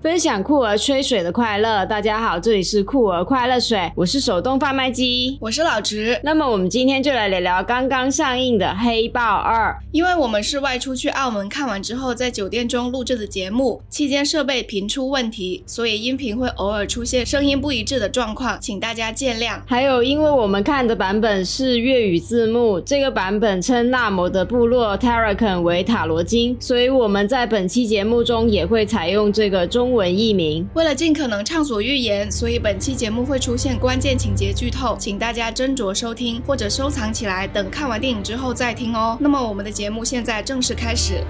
分享酷儿吹水的快乐，大家好，这里是酷儿快乐水，我是手动贩卖机，我是老直。那么我们今天就来聊聊刚刚上映的《黑豹二》，因为我们是外出去澳门看完之后，在酒店中录制的节目，期间设备频出问题，所以音频会偶尔出现声音不一致的状况，请大家见谅。还有，因为我们看的版本是粤语字幕，这个版本称纳摩的部落 Tarakan 为塔罗金，所以我们在本期节目中也会采用这个中。中文译名，为了尽可能畅所欲言，所以本期节目会出现关键情节剧透，请大家斟酌收听或者收藏起来，等看完电影之后再听哦。那么我们的节目现在正式开始。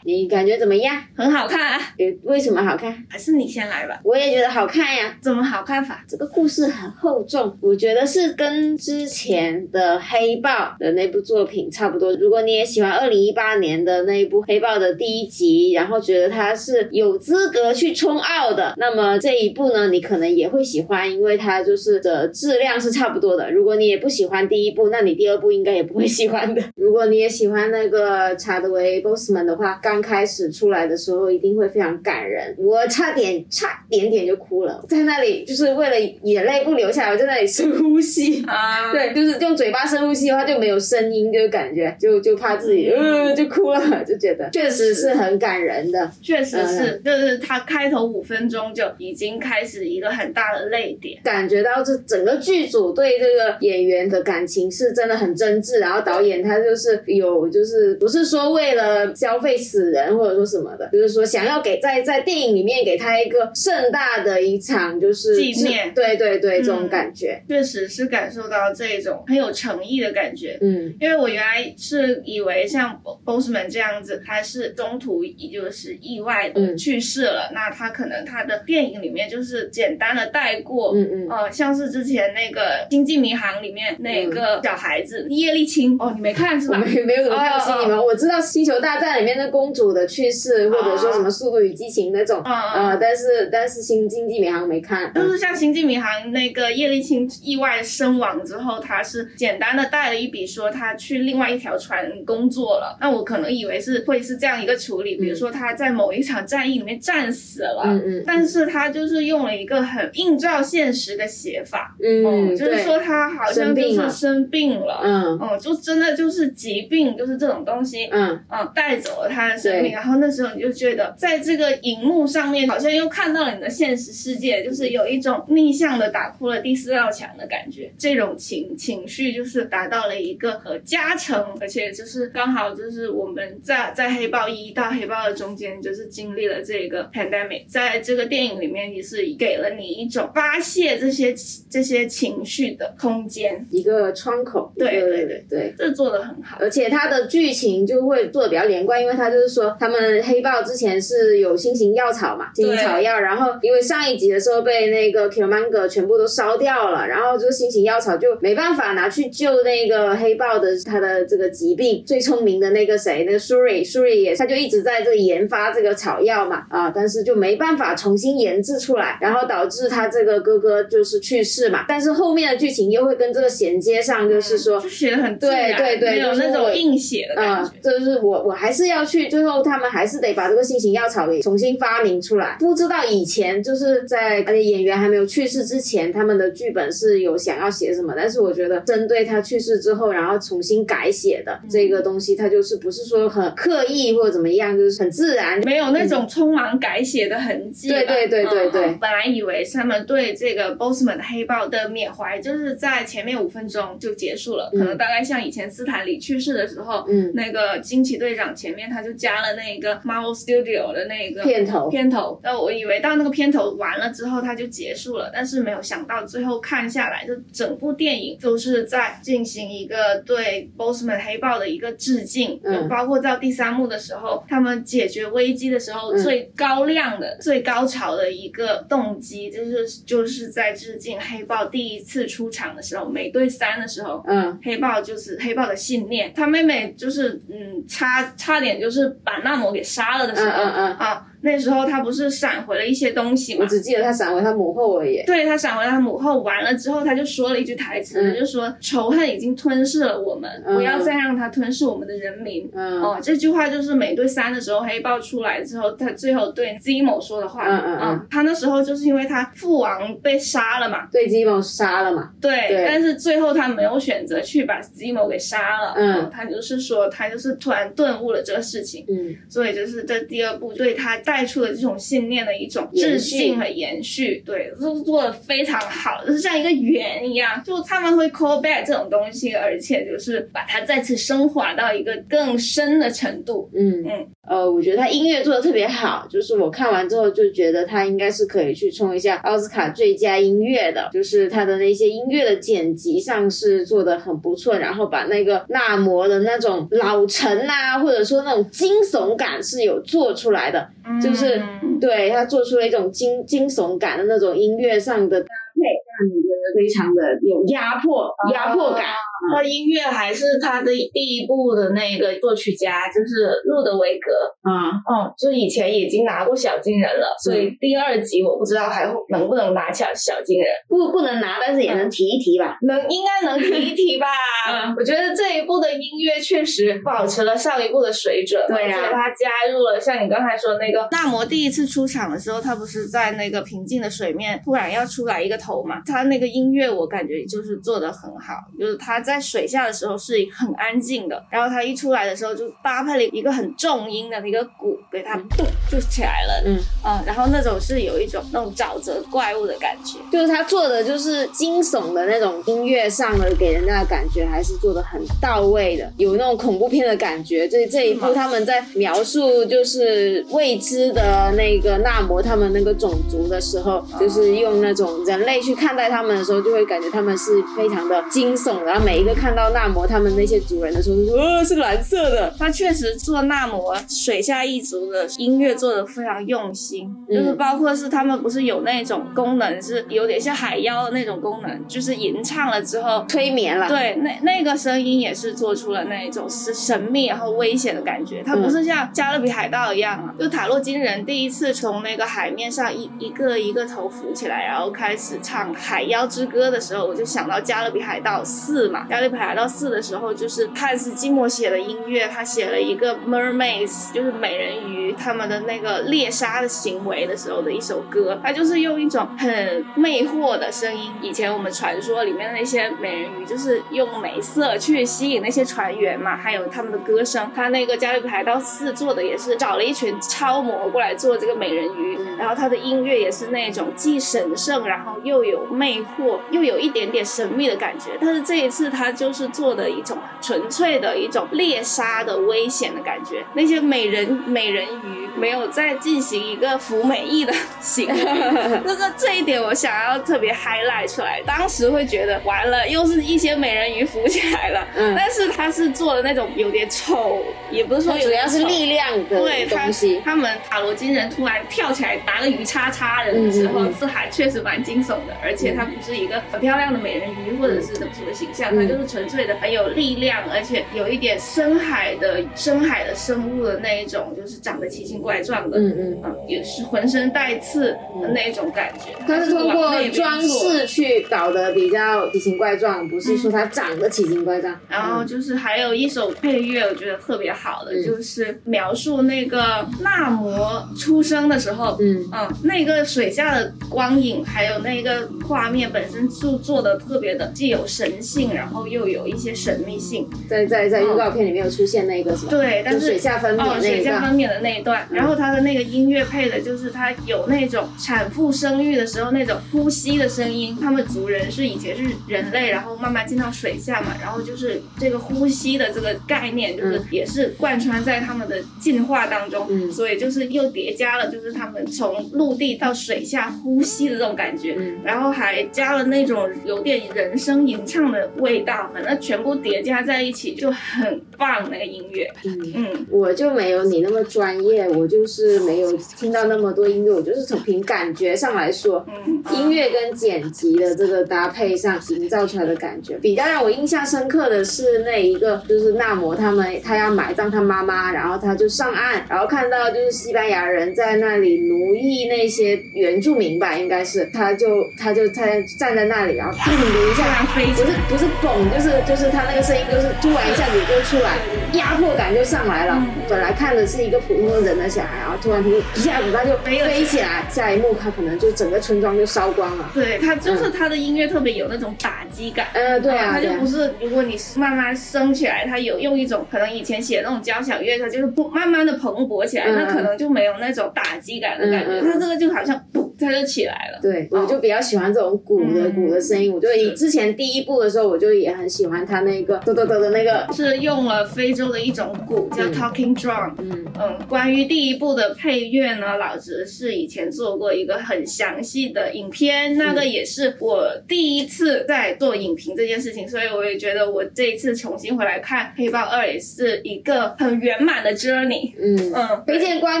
你感觉怎么样？很好看啊！为什么好看？还是你先来吧。我也觉得好看呀。怎么好看法？这个故事很厚重，我觉得是跟之前的黑豹的那部作品差不多。如果你也喜欢二零一八年的那一部黑豹的第一集，然后觉得它是有资格去冲奥的，那么这一部呢，你可能也会喜欢，因为它就是的质量是差不多的。如果你也不喜欢第一部，那你第二部应该也不会喜欢的。如果你也喜欢那个查德维·波斯曼的话，刚开始出来的时候一定会非常感人，我差点差点点就哭了，在那里就是为了眼泪不流下来，我在那里深呼吸。啊，对，就是用嘴巴深呼吸的话就没有声音，就感觉就就怕自己呃就哭了，就觉得。确实是很感人的，确实是，就是他开头五分钟就已经开始一个很大的泪点，感觉到这整个剧组对这个演员的感情是真的很真挚，然后导演他就是有就是不是说为了消费死人或者说什么的，就是说想要给在在电影里面给他一个盛大的一场就是纪念，对对对，这种感觉确实是感受到这种很有诚意的感觉。嗯，因为我原来是以为像 Bossman 这样子，他是中途也就是意外的去世了，那他可能他的电影里面就是简单的带过，嗯嗯，呃，像是之前那个《星际迷航》里面那个小孩子叶利钦，哦，你没看是吧？没没有怎么看《星际迷航》，我知道《星球大战》里面的公主的去世，或者说什么《速度与激情》那种，呃，但是但是《新经济迷航》没看，就是像《星际迷航》那个叶利钦意外身亡之后，他是简单的带了一笔说他去另外一条船工作了，那我可能以为是会是这样一个处理，比如说他在某一场战役里面战死了，嗯嗯，但是他就是用了一个很映照现实的写法，嗯，就是说他好像就是生病了，嗯。嗯，就真的就是疾病，就是这种东西，嗯。嗯，带走了他的生命，然后那时候你就觉得在这个荧幕上面好像又看到了你的现实世界，就是有一种逆向的打破了第四道墙的感觉，这种情情绪就是达到了一个呃加成，而且就是刚好就是我们在在黑豹一到黑豹二中间就是经历了这个 pandemic，在这个电影里面也是给了你一种发泄这些这些情绪的空间，一个窗口，对对对对，这做的很好，而且它的剧情就会做的比较连贯，因为它就是说他们黑豹之前是有新型药草嘛，新型草药，然后因为上一集的时候被那个 Killmonger 全部都烧掉了，然后就是新型药草就没办法拿去救那个黑豹的他的这个疾病，最聪明的那个谁，那个 Shuri，Shuri 也他就一直在这里研发这个草药嘛，啊，但是就没办法重新研制出来，然后导致他这个哥哥就是去世嘛，但是后面的剧情又会跟这个衔接上，就是说就写的很对对对，没有那种硬写的感觉，就是我我还是要去，最后他们还是得把这个新型药草给重新发明出来。不知道以前就是在演员还没有去世之前，他们的剧本是有想要写什么，但是我觉得针对他去世之后，然后重新改写的这个东西，它就是不是说很刻意或者怎么样，就是很自然，没有那种匆忙改写的痕迹。对对对对对。本来以为他们对这个 Bossman 的黑豹的缅怀，就是在前面五分钟就结束了，可能大概像以前斯坦李去世的时候，嗯，那个惊奇队长前面他就加。加了那个 Marvel Studio 的那个片头。片头。那我以为到那个片头完了之后它就结束了，但是没有想到最后看下来，就整部电影都是在进行一个对 Bossman 黑豹的一个致敬，嗯。包括到第三幕的时候，他们解决危机的时候、嗯。最高亮的、最高潮的一个动机，就是就是在致敬黑豹第一次出场的时候，美队三的时候，嗯。黑豹就是黑豹的信念，他妹妹就是嗯差差点就是把纳摩给杀了的时候、嗯嗯嗯，啊，那时候他不是闪回了一些东西嘛。我，只记得他闪回他母后而已。对他闪回他母后，完了之后他就说了一句台词，嗯。就说仇恨已经吞噬了我们，嗯。不要再让它吞噬我们的人民。嗯。哦，这句话就是美队三的时候，黑豹出来之后，他最后对 Zemo 说的话。嗯嗯嗯。啊他那时候就是因为他父王被杀了嘛，对基蒙杀了嘛？对，对。但是最后他没有选择去把 Zemo 给杀了，嗯。哦他就是说他就是突然顿悟了这个事情，嗯。所以就是这第二部对他带出的这种信念的一种致延续。敬和延续，对，都做的非常好，就是像一个圆一样，就他们会 call back 这种东西，而且就是把它再次升华到一个更深的程度。嗯。嗯。呃，我觉得他音乐做的特别好，就是我看完之后就觉得他应该是可以去冲一下奥斯卡最佳音乐的，就是他的那些音乐的剪辑上是做的很不错，然后把那个纳摩的那种老成啊，或者说那种惊悚感是有做出来的，就是嗯。对他做出了一种惊惊悚感的那种音乐上的搭配，让你觉得非常的有压迫压迫感。他音乐还是他的第一部的那个作曲家，就是路德维格。啊，哦，就以前已经拿过小金人了，所以第二集我不知道还会能不能拿小小金人，不不能拿，但是也能提一提吧。能应该能提一提吧。嗯 我觉得这一部的音乐确实保持了上一部的水准，对啊而且他加入了像你刚才说的那个纳摩第一次出场的时候，他不是在那个平静的水面突然要出来一个头嘛？他那个音乐我感觉就是做的很好，就是他在水下的时候是很安静的，然后他一出来的时候就搭配了一个很重音的那个鼓，给他咚就起来了，嗯。嗯，然后那种是有一种那种沼泽怪物的感觉。就是他做的就是惊悚的那种音乐上的给人家的感觉，还是做的很到位的，有那种恐怖片的感觉。这这一部他们在描述就是未知的那个纳摩他们那个种族的时候，就是用那种人类去看待他们的时候，就会感觉他们是非常的惊悚。然后每一个看到纳摩他们那些族人的时候，就说呃是蓝色的，他确实做纳摩水下一族的音乐做的非常用心，嗯就是包括是他们不是有那种功能是有点像海妖的那种功能，就是吟唱了之后。催眠了。对，那那个声音也是做出了那一种是神秘然后危险的感觉。它不是像加勒比海盗一样啊，就塔洛金人第一次从那个海面上一一个一个头浮起来，然后开始唱《海妖之歌》的时候，我就想到加勒比海盗四嘛。加勒比海盗四的时候，就是汉斯季默写的音乐，他写了一个 mermaids，就是美人鱼他们的那个猎杀的行为的时候的一首歌，他就是用一种很魅惑的声音。以前我们传说里面的那些美人鱼，就是用美色去吸引那些船员嘛，还有他们的歌声。他那个加勒比海盗四做的也是找了一群超模过来做这个美人鱼，然后他的音乐也是那种既神圣，然后又有魅惑，又有一点点神秘的感觉。但是这一次他就是做的一种纯粹的一种猎杀的危险的感觉。那些美人美人鱼没有再进行一个服美役的 行为，这个这一点我想要特别 highlight 出来。当时会觉得完了，又是一些美人鱼浮起来了，嗯但是他是做的那种有点丑，也不是说主要是力量的对他东西。他们塔罗金人突然跳起来拿个鱼叉叉人的时候，嗯嗯嗯是还确实蛮惊悚的，而且它不是一个很漂亮的美人鱼或者是什么什么形象，嗯。它就是纯粹的很有力量，而且有一点深海的深海的生物的那一种，就是长得奇形怪状的，嗯嗯，嗯，也是浑身带刺的那一种感觉。它是通过装饰去搞得比较奇形怪状，不是说它长得奇形怪状。然后就是还有一首配乐，我觉得特别好的，嗯。就是描述那个纳摩出生的时候，嗯。嗯，那个水下的光影，还有那个画面本身就做的特别的，既有神性，然后又有一些神秘性。在在在预告片里面有出现那个什么？对，但是水下分娩哦。水下分娩的那一段，然后它的那个音乐配的就是它有那种产妇生育的时候那种呼吸的声音。他们族人是以前是人类，然后慢慢进到水下嘛，然后就是这个呼吸的这个概念，就是嗯也是贯穿在他们的进化当中，嗯所以就是又叠加了就是他们从陆地到水下呼吸的这种感觉。嗯然后还加了那种有点人声吟唱的味道，反正全部叠加在一起就很棒那个音乐。嗯。嗯，我就没有你那么专业，我就是没有听到那么多音乐，我就是从凭感觉上来说，嗯，音乐跟剪辑的这个搭配上营造出来的感觉，比较让我印象深刻的是那一个，就是纳摩他们他要埋葬他妈妈，然后他就上岸，然后看到就是西班牙人在那里奴役那些原住民吧，应该是，他就他就他站在那里，然后砰的一下。不是飞起来。不是嘣，就是就是他那个声音，就是突然一下子就出来，压迫感就上来了。嗯本来看的是一个普通的人的小孩，然后突然就一下子他就飞飞起来，下一幕他可能就整个村庄就烧光了。对，他就是他的音乐特别有那种打击感。呃，对啊，对啊它就不是，如果你慢慢升起来，他有用一种可能以前写那种交响乐，他就是不慢慢的蓬勃起来，嗯那可能就没有那种打击感的感觉。他这个就好像噗，它就起来了。对，我就比较喜欢这种鼓的嗯鼓的声音。我就以之前第一部的时候，我就也很喜欢他那个嘚嘚嘚的那个，是用了非洲的一种鼓叫嗯 talking drum，嗯嗯，关于第一部的配乐呢，老直是以前做过一个很详细的影片，那个也是我第一次在做影评这件事情，所以我也觉得我这一次重新回来看《黑豹二》也是一个很圆满的 journey。嗯，嗯，推荐观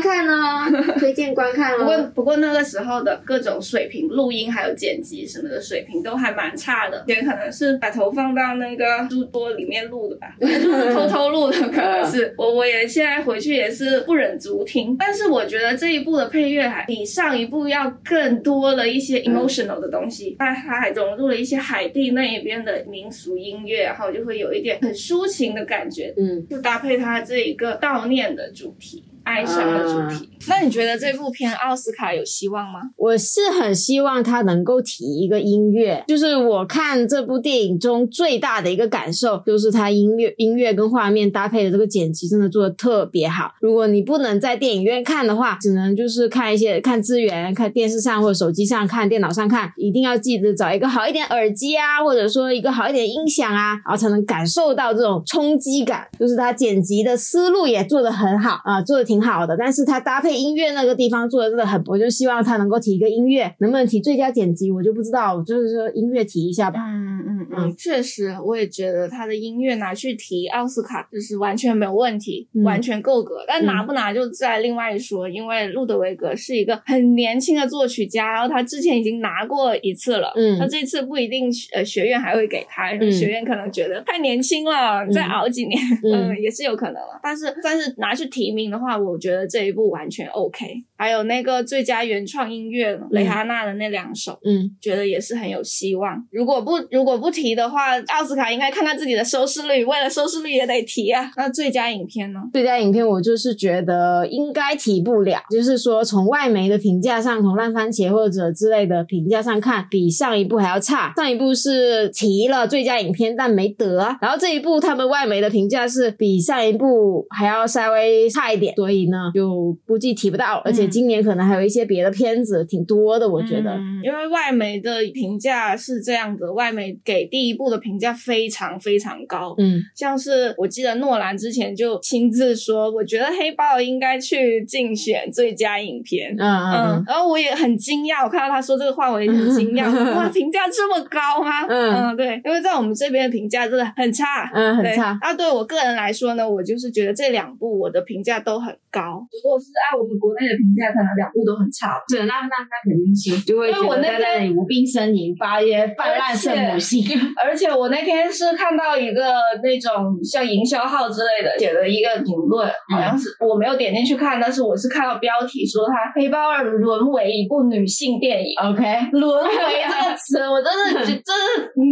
看哦，推荐观看哦不过哦。不过那个时候的各种水平，录音还有剪辑什么的水平都还蛮差的，也可能是把头放到那个书桌里面录的吧，就是偷偷录的，可能是我我也现在回去也是不忍足听，但是我觉得这一部的配乐还比上一部要更多了一些 emotional 的东西，它它还融入了一些海地那一边的民俗音乐，然后就会有一点很抒情的感觉，嗯，就搭配它这一个悼念的主题。哀伤的主题，那你觉得这部片奥斯卡有希望吗？我是很希望他能够提一个音乐，就是我看这部电影中最大的一个感受，就是他音乐音乐跟画面搭配的这个剪辑真的做的特别好。如果你不能在电影院看的话，只能就是看一些看资源，看电视上或者手机上看、电脑上看，一定要记得找一个好一点耳机啊，或者说一个好一点音响啊，然后才能感受到这种冲击感。就是他剪辑的思路也做得很好啊，做的挺好的，但是他搭配音乐那个地方做的真的很，我就希望他能够提一个音乐，能不能提最佳剪辑我就不知道，我就是说音乐提一下吧。嗯嗯嗯，确实，我也觉得他的音乐拿去提奥斯卡就是完全没有问题，嗯。完全够格。但拿不拿就再另外说，因为路德维格是一个很年轻的作曲家，然后他之前已经拿过一次了，嗯。他这次不一定呃学院还会给他，学院可能觉得太年轻了，再熬几年，嗯。嗯，也是有可能了。但是但是拿去提名的话，我觉得这一部完全 OK。还有那个最佳原创音乐蕾哈娜的那两首，嗯，觉得也是很有希望。如果不如果不提的话，奥斯卡应该看看自己的收视率，为了收视率也得提啊。那最佳影片呢？最佳影片我就是觉得应该提不了，就是说从外媒的评价上，从烂番茄或者之类的评价上看，比上一部还要差。上一部是提了最佳影片，但没得啊。然后这一部他们外媒的评价是比上一部还要稍微差一点，所以呢就估计提不到。而且今年可能还有一些别的片子挺多的，我觉得。嗯因为外媒的评价是这样的，外媒给第一部的评价非常非常高。嗯像是我记得诺兰之前就亲自说，我觉得黑豹应该去竞选最佳影片。嗯嗯嗯，然后我也很惊讶，我看到他说这个话，我也很惊讶，哇，评价这么高吗？嗯嗯对，因为在我们这边的评价真的很差，嗯，很对差。那对我个人来说呢，我就是觉得这两部我的评价都很高。如果是按我们国内的评价，可能两部都很差。对，那那那肯定是就会因为我那天在那里无病呻吟，发一些泛滥圣母心。而且我那天是看到一个那种像营销号之类的写的一个评论，好像是我没有点进去看，但是我是看到标题说它《黑豹二》沦为一部女性电影。OK，沦为这个词，我真的觉 真的，嗯，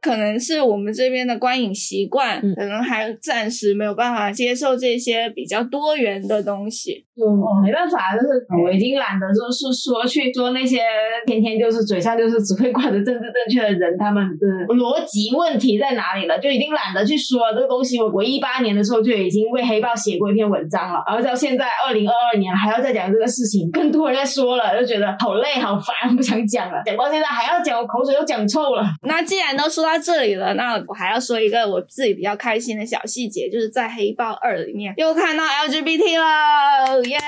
可能是我们这边的观影习惯，嗯可能还暂时没有办法接受这些比较多元的东西。就没办法，就是我已经懒得说是说去说那些天天就是嘴上就是只会挂着政治正确的人，他们的逻辑问题在哪里了，就已经懒得去说这个东西。我我一八年的时候就已经为黑豹写过一篇文章了，然后到现在二零二二年还要再讲这个事情，更多人在说了，就觉得好累好烦，不想讲了。讲到现在还要讲，我口水都讲臭了。那既然都说到这里了，那我还要说一个我自己比较开心的小细节，就是在黑豹二里面又看到 LGBT 了。耶！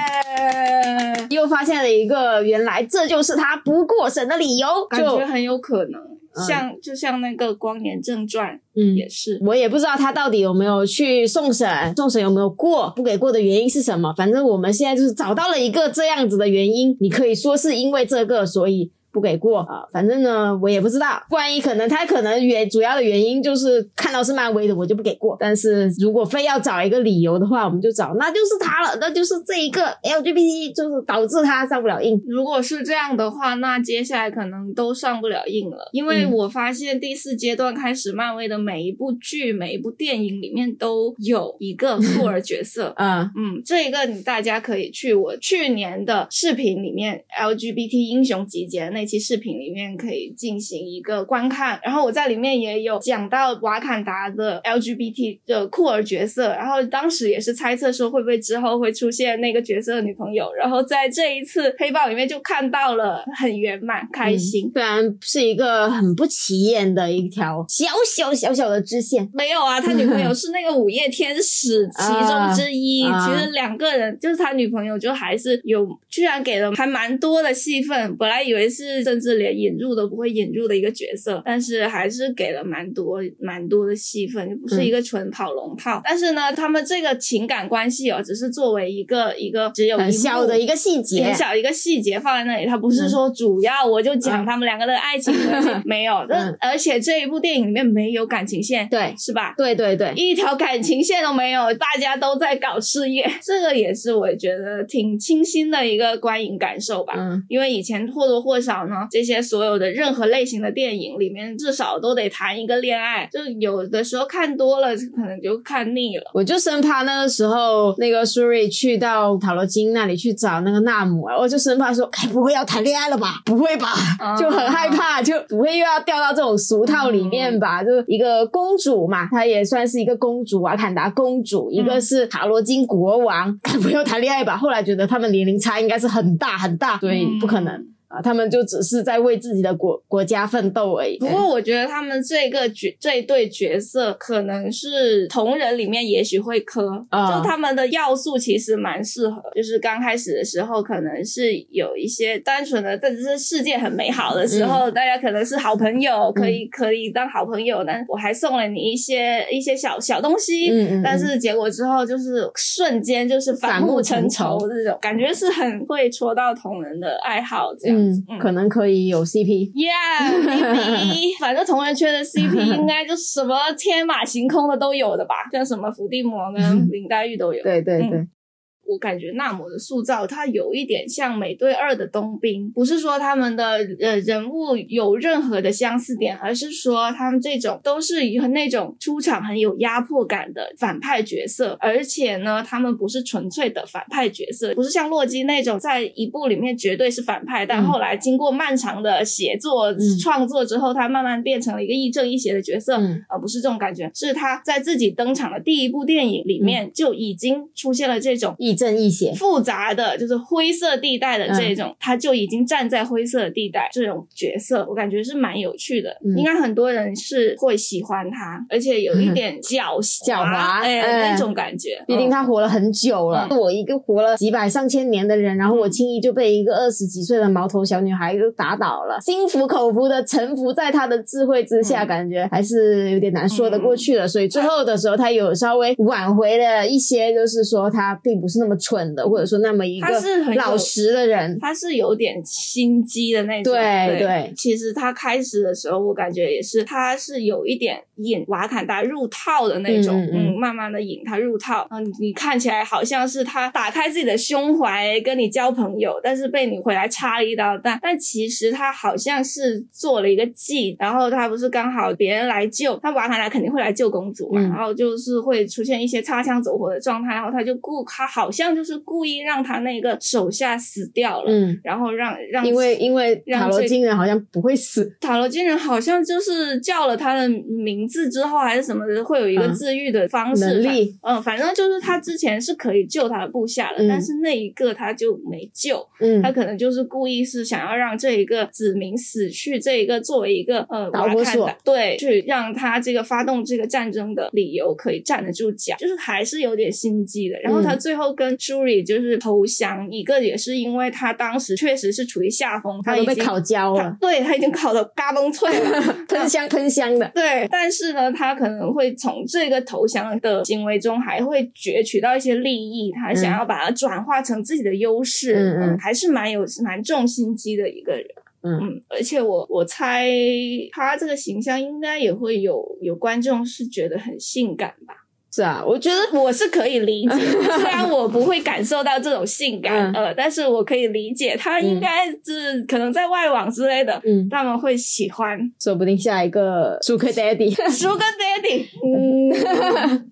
又发现了一个，原来这就是他不过审的理由，感觉很有可能，像就像那个《光年正传》，嗯也是。我也不知道他到底有没有去送审，送审有没有过，不给过的原因是什么。反正我们现在就是找到了一个这样子的原因，你可以说是因为这个，所以。不给过啊，反正呢，我也不知道。万一可能，他可能原主要的原因就是看到是漫威的，我就不给过。但是如果非要找一个理由的话，我们就找那就是他了，那就是这一个 LGBT 就是导致他上不了映。如果是这样的话，那接下来可能都上不了映了，因为我发现第四阶段开始，漫威的每一部剧、每一部电影里面都有一个 酷儿角色。嗯嗯，这一个你大家可以去我去年的视频里面 LGBT 英雄集结那。那期视频里面可以进行一个观看，然后我在里面也有讲到瓦坎达的 LGBT 的酷儿角色，然后当时也是猜测说会不会之后会出现那个角色的女朋友，然后在这一次黑豹里面就看到了，很圆满，开心。虽然是一个很不起眼的一条小小小小的支线，没有啊，他女朋友 是那个午夜天使其中之一，其实两个人就是他女朋友就还是有，居然给了还蛮多的戏份，本来以为是。甚至连引入都不会引入的一个角色，但是还是给了蛮多蛮多的戏份，就不是一个纯跑龙套。但是呢，他们这个情感关系哦，只是作为一个一个只有很小的一个细节，很小一个细节放在那里，它不是说主要我就讲他们两个的爱情关系，没有。这而且这一部电影里面没有感情线，对，是吧？对对对，一条感情线都没有，大家都在搞事业，这个也是我觉得挺清新的一个观影感受吧。嗯，因为以前或多或少。这些所有的任何类型的电影里面，至少都得谈一个恋爱，就有的时候看多了，可能就看腻了。我就生怕那个时候那个苏瑞去到塔罗金那里去找那个纳姆，我就生怕说，该不会要谈恋爱了吧？不会吧？就很害怕，就不会又要掉到这种俗套里面吧？就一个公主嘛，她也算是一个公主啊，坎达公主，一个是塔罗金国王，该不会要谈恋爱吧？后来觉得他们年龄差应该是很大很大，所以不可能。啊，他们就只是在为自己的国国家奋斗而已。不过，我觉得他们这个角这一对角色，可能是同人里面也许会磕，就他们的要素其实蛮适合。就是刚开始的时候，可能是有一些单纯的，但是世界很美好的时候，大家可能是好朋友，可以可以当好朋友。但我还送了你一些一些小小东西，但是结果之后就是瞬间就是反目成仇这种感觉，是很会戳到同人的爱好这样。嗯，可能可以有 CP，Yeah，反正同人圈的 CP 应该就什么天马行空的都有的吧，像什么伏地魔跟林黛玉都有。对对对。我感觉纳摩的塑造，他有一点像美队二的冬兵，不是说他们的呃人物有任何的相似点，而是说他们这种都是那种出场很有压迫感的反派角色，而且呢，他们不是纯粹的反派角色，不是像洛基那种在一部里面绝对是反派，但后来经过漫长的写作创作之后，他慢慢变成了一个亦正亦邪的角色，而不是这种感觉，是他在自己登场的第一部电影里面就已经出现了这种亦。正义些复杂的就是灰色地带的这种，他就已经站在灰色地带这种角色，我感觉是蛮有趣的，应该很多人是会喜欢他，而且有一点狡狡猾哎那种感觉。毕竟他活了很久了，我一个活了几百上千年的人，然后我轻易就被一个二十几岁的毛头小女孩就打倒了，心服口服的臣服在他的智慧之下，感觉还是有点难说得过去了。所以最后的时候，他有稍微挽回了一些，就是说他并不是那么。么蠢的，或者说那么一个老实的人，他是有点心机的那种。对对，其实他开始的时候，我感觉也是，他是有一点引瓦坎达入套的那种，嗯嗯嗯。嗯，慢慢的引他入套，嗯，你看起来好像是他打开自己的胸怀跟你交朋友，但是被你回来插了一刀，但但其实他好像是做了一个计，然后他不是刚好别人来救，他瓦坎达肯定会来救公主嘛，嗯。然后就是会出现一些擦枪走火的状态，然后他就故他好像就是故意让他那个手下死掉了，嗯，然后让让因为因为让塔罗金人好像不会死，塔罗金人好像就是叫了他的名字之后，还是什么的，会有一个嗯治愈的方式。能力嗯，反正就是他之前是可以救他的部下的，嗯但是那一个他就没救，嗯他可能就是故意是想要让这一个子民死去，这一个作为一个呃导火索对，去让他这个发动这个战争的理由可以站得住脚，就是还是有点心机的。然后他嗯最后跟 Shuri 就是投降，一个也是因为他当时确实是处于下风，已经他都被烤焦他了，对他已经烤的嘎嘣脆了。喷香喷香的，对，但是呢，他可能会从这个投降的行为中，还会攫取到一些利益，他想要把它转化成自己的优势，嗯嗯还是蛮有蛮重心机的一个人。嗯嗯，而且我我猜他这个形象应该也会有有观众是觉得很性感吧。是啊，我觉得我是可以理解，虽然我不会感受到这种性感，嗯。呃，但是我可以理解，他应该是可能在外网之类的，嗯，他们会喜欢。说不定下一个 Sugar Daddy。Sugar Daddy，嗯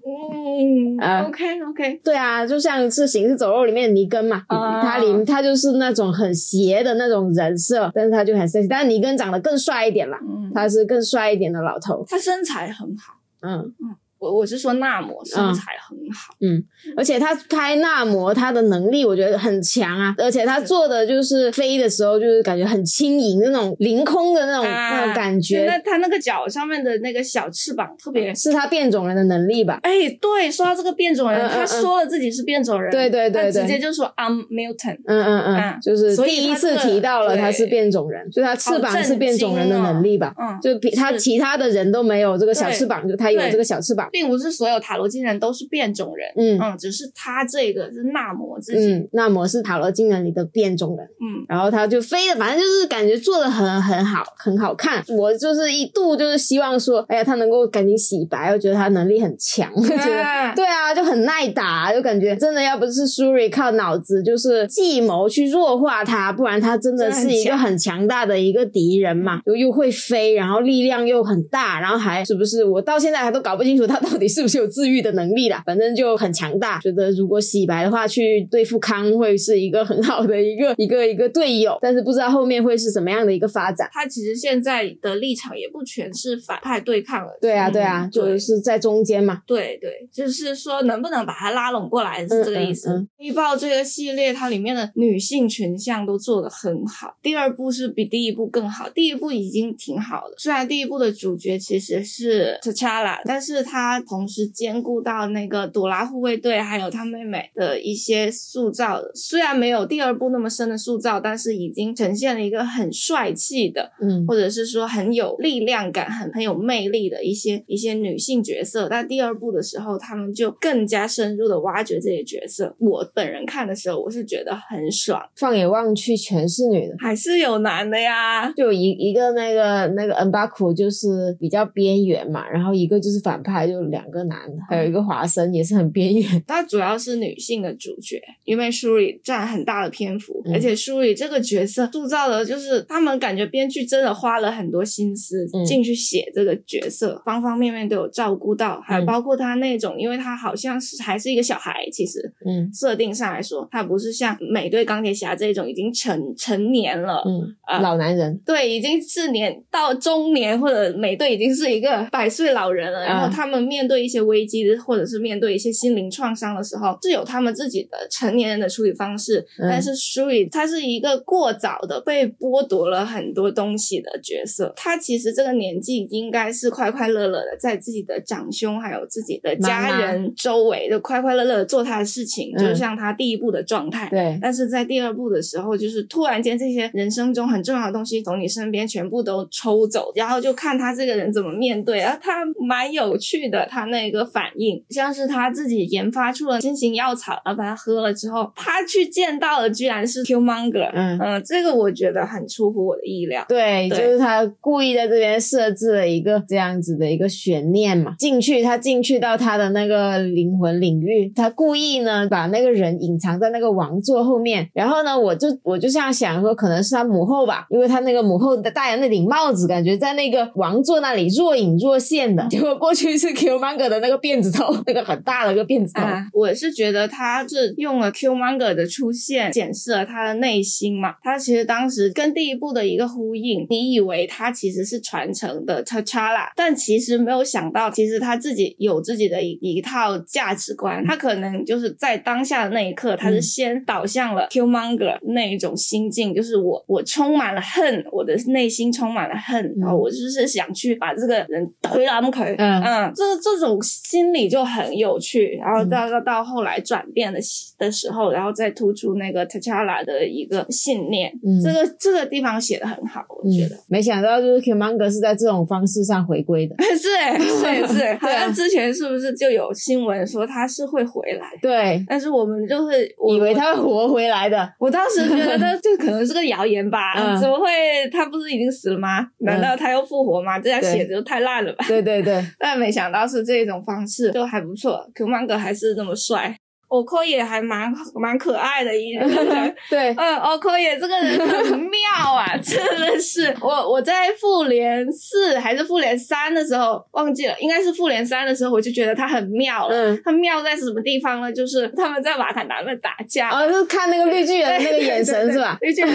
嗯 啊，OK OK，对啊，就像是《行尸走肉》里面的尼根嘛，啊。他里他就是那种很邪的那种人设，但是他就很 sexy，但是尼根长得更帅一点啦，嗯，他是更帅一点的老头，他身材很好，嗯。嗯我我是说纳摩身材很好，嗯，而且他拍纳摩，他的能力我觉得很强啊，而且他做的就是飞的时候，就是感觉很轻盈那种凌空的那种、啊那种感就觉那，他那个脚上面的那个小翅膀特别。是他变种人的能力吧？哎，对，说到这个变种人，嗯嗯他说了自己是变种人，对对对他直接就说 I'm mutant，嗯嗯嗯，嗯就是第一次提到了他是变种人，就他翅膀是变种人的能力吧？嗯，就比他其他的人都没有这个小翅膀，就他有这个小翅膀。并不是所有塔罗金人都是变种人，嗯嗯，只是他这个是纳摩自己，嗯，那么是塔罗金人里的变种人，嗯然后他就飞的，反正就是感觉做的很很好，很好看。我就是一度就是希望说，哎呀，他能够赶紧洗白，我觉得他能力很强，就觉得。啊对啊，就很耐打，就感觉真的要不是 Shuri 靠脑子就是计谋去弱化他，不然他真的是一个很强大的一个敌人嘛，又又会飞，然后力量又很大，然后还是不是我到现在还都搞不清楚他到底是不是有治愈的能力啦，反正就很强大。觉得如果洗白的话，去对付康会是一个很好的一个一个一个队友，但是不知道后面会是什么样的一个发展。他其实现在的立场也不全是反派对抗了。对啊，嗯对啊，就是在中间嘛。对对，就是说能不能把他拉拢过来是这个意思。嗯嗯黑豹这个系列它里面的女性群像都做得很好，第二部是比第一部更好，第一部已经挺好的。虽然第一部的主角其实是 T'Challa，但是他同时兼顾到那个朵拉护卫队还有他妹妹的一些塑造，虽然没有第二部那么深的塑造，但是已经呈现了一个很帅气的嗯或者是说很有力量感、很很有魅力的一些一些女性角色。但第二部的时候，他们就更加深入的挖掘这些角色。我本人看的时候，我是觉得很爽，放眼望去全是女的。还是有男的呀。就一一个那个那个恩巴库就是比较边缘嘛，然后一个就是反派，就两个男的，还有一个华生也是很边缘。它主要是女性的主角，因为书里占很大的篇幅，嗯而且书里这个角色塑造的，就是他们感觉编剧真的花了很多心思嗯进去写这个角色，方方面面都有照顾到，还包括他那种，因为他好像是还是一个小孩，其实嗯设定上来说，他不是像美队钢铁侠这种已经成成年了，嗯，啊老男人。对，已经是年到中年，或者美队已经是一个百岁老人了。然后嗯他们面对一些危机，或者是面对一些心灵创伤的时候，是有他们自己的成年人的处理方式。嗯但是舒里他是一个过早的被剥夺了很多东西的角色。他其实这个年纪应该是快快乐乐的，在自己的长兄还有自己的家人周围就快快乐乐的做他的事情，嗯就像他第一部的状态。对，但是在第二部的时候，就是突然间这些人生中很重要的东西从你身边全部都抽走，然后就看他这个人怎么面对，然后他蛮有趣的，的他那个反应，像是他自己研发出了新型药草，然后把它喝了之后，他去见到的居然是 Qmonger，嗯。嗯，这个我觉得很出乎我的意料。对，就是他故意在这边设置了一个这样子的一个悬念嘛，进去他进去到他的那个灵魂领域，他故意呢把那个人隐藏在那个王座后面，然后呢，我就我就这样想说，可能是他母后吧，因为他那个母后戴的那顶帽子，感觉在那个王座那里若隐若现的，结果过去是 Qmonger 的那个辫子头，那个很大的一个辫子头，啊，我是觉得他是用了 Q Manger 的出现，显示了他的内心嘛。他其实当时跟第一部的一个呼应，你以为他其实是传承的 T'Challa，但其实没有想到，其实他自己有自己的一一套价值观。他可能就是在当下的那一刻，他是先导向了 Q Manger 那一种心境，就是我我充满了恨，我的内心充满了恨，然后我就是想去把这个人推烂腿。嗯嗯，这这这种心理就很有趣，然后到到到后来转变的的时候，然后再突出那个 T'Challa 的一个信念，嗯这个这个地方写的很好，我觉得。嗯，没想到就是 Kumange 是在这种方式上回归的。是哎，是是，好像之前是不是就有新闻说他是会回来？对，但是我们就是以为他会活回来的。我当时觉得这可能是个谣言吧，嗯怎么会？他不是已经死了吗？难道他又复活吗？这样写的就太烂了吧？对对对，但没想到要是这种方式，就还不错。可曼哥还是那么帅，欧科也还蛮蛮可爱的一个人。对，嗯，欧科也这个人很妙啊，真的是我我在复联四还是复联三的时候忘记了，应该是复联三的时候，我就觉得他很妙了。嗯，他妙在什么地方呢？就是他们在瓦坎达那打架，哦，就是看那个绿巨人的那个眼神是吧？绿巨人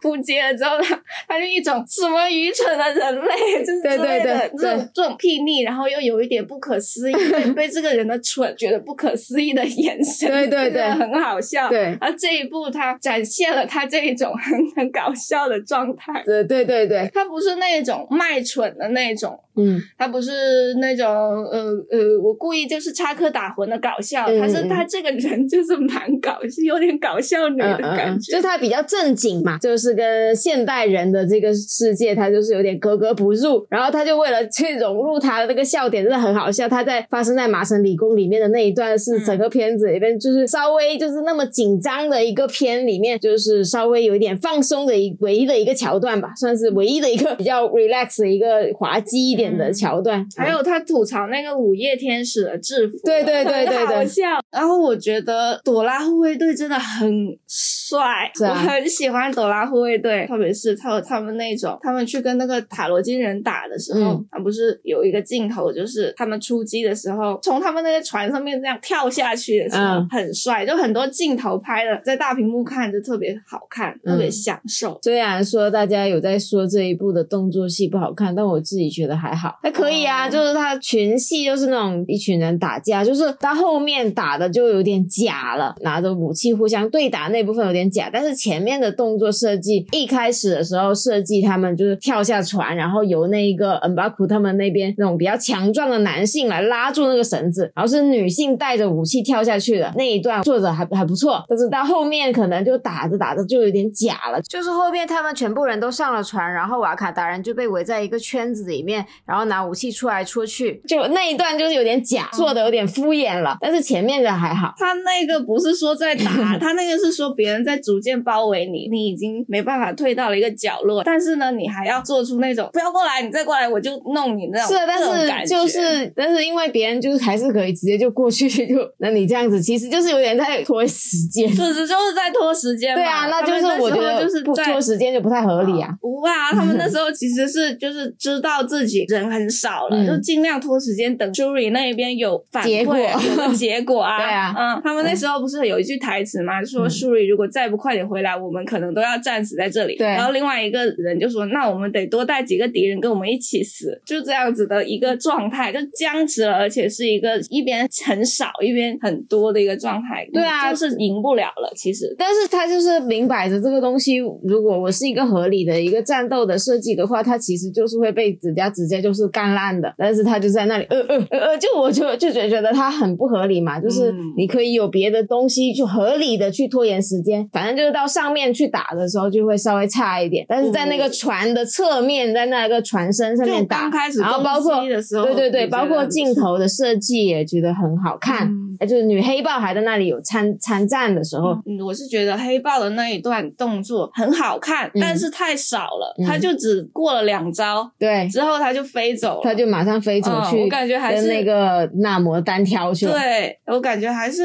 扑街了之后，他他就一种什么愚蠢的人类，就是之对对类的对这种这种睥睨，然后又有一点不可思议，被 被这个人的蠢觉得不可思议的眼神，对对对很好笑。对，然后这一部他展现了他这一种很很搞笑的状态。对对对对，他不是那种卖蠢的那种，嗯，他不是那种呃呃，我故意就是插科打诨的搞笑，嗯他是嗯他这个人就是蛮搞，是有点搞笑女的嗯嗯嗯，感觉。就是他比较正经嘛，就是跟现代人的这个世界，他就是有点格格不入。然后他就为了去融入他的那个笑点，真的很好笑。他在发生在麻省理工里面的那一段，是整个片子里面就是稍微就是那么紧张的一个片里面，就是稍微有一点放松的一唯一的一个桥段吧，算是唯一的一个 比较 relax 的一个滑稽一点的嗯。桥段。还有他吐槽那个午夜天使的制服，对对对对对。好笑。然后我觉得朵拉护卫队真的很帅，啊。我很喜欢朵拉护卫队，特别是他他们那种，他们去跟那个塔罗金人打的时候，嗯。他不是有一个镜头，就是他们出击的时候，从他们那个船上面这样跳下去的时候，嗯很帅，就很多镜头拍的，在大屏幕看就特别好看，特别嗯享受。虽然说大家有在说这一部的动作戏不好看，但我自己觉得还好，还可以啊。哦就是他群戏就是那种一群人打架，就是到后面打的就有点假了，拿着武器互相对打那部分有点假，但是前面的动作设计一开始的时候设计他们就是跳下船，然后由那一个恩巴库他们那边那种比较强壮的男性来拉住那个绳子，然后是女性带着武器跳下去的那一段做的还还不错，但是到后面可能就打着打着就有点假了，就是后面他们全部人都上了船，然后瓦卡达人就被围在一个圈子里面，然后拿武器出来出去。就那一段就是有点假，做的有点敷衍了，但是前面的还好。他那个不是说在打，他那个是说别人在逐渐包围你，你已经没办法退到了一个角落，但是呢，你还要做出那种不要过来，你再过来我就弄你那种。是啊，但是就是，但是因为别人就是还是可以直接就过去就，那你这样子其实就是有点在拖时间。事实就是在拖时间嘛。对啊，那就是我觉得不就是在拖时间就不太合理啊。不会啊，他们那时候其实是就是知道自己人很少了，嗯就尽量拖时间等 Shuri 那一边有反馈结果有个结果啊。对啊嗯，他们那时候不是有一句台词吗？说嗯 Shuri 如果再不快点回来，我们可能都要战死在这里。对然后另外一个人就说，那我们得多带几个敌人跟我们一起死，就这样子的一个状态，就僵持了，而且是一个一边很少一边很多的一一个状态，对啊就是赢不了了。其实，但是他就是明摆着这个东西，如果我是一个合理的一个战斗的设计的话，它其实就是会被指甲直接就是干烂的。但是他就在那里，呃呃呃呃，就我就就觉觉得他很不合理嘛，就是嗯你可以有别的东西去合理的去拖延时间，反正就是到上面去打的时候就会稍微差一点，但是在那个船的侧面，在那个船身上就面打刚，开始然后包括对对对，包括镜头的设计也觉得很好看，就是女黑豹还在那里有参参战的时候，嗯，我是觉得黑豹的那一段动作很好看，嗯但是太少了，嗯他就只过了两招，对，之后他就飞走了。他就马上飞走去，嗯我感觉还是跟那个纳摩单挑去了。对我感觉还是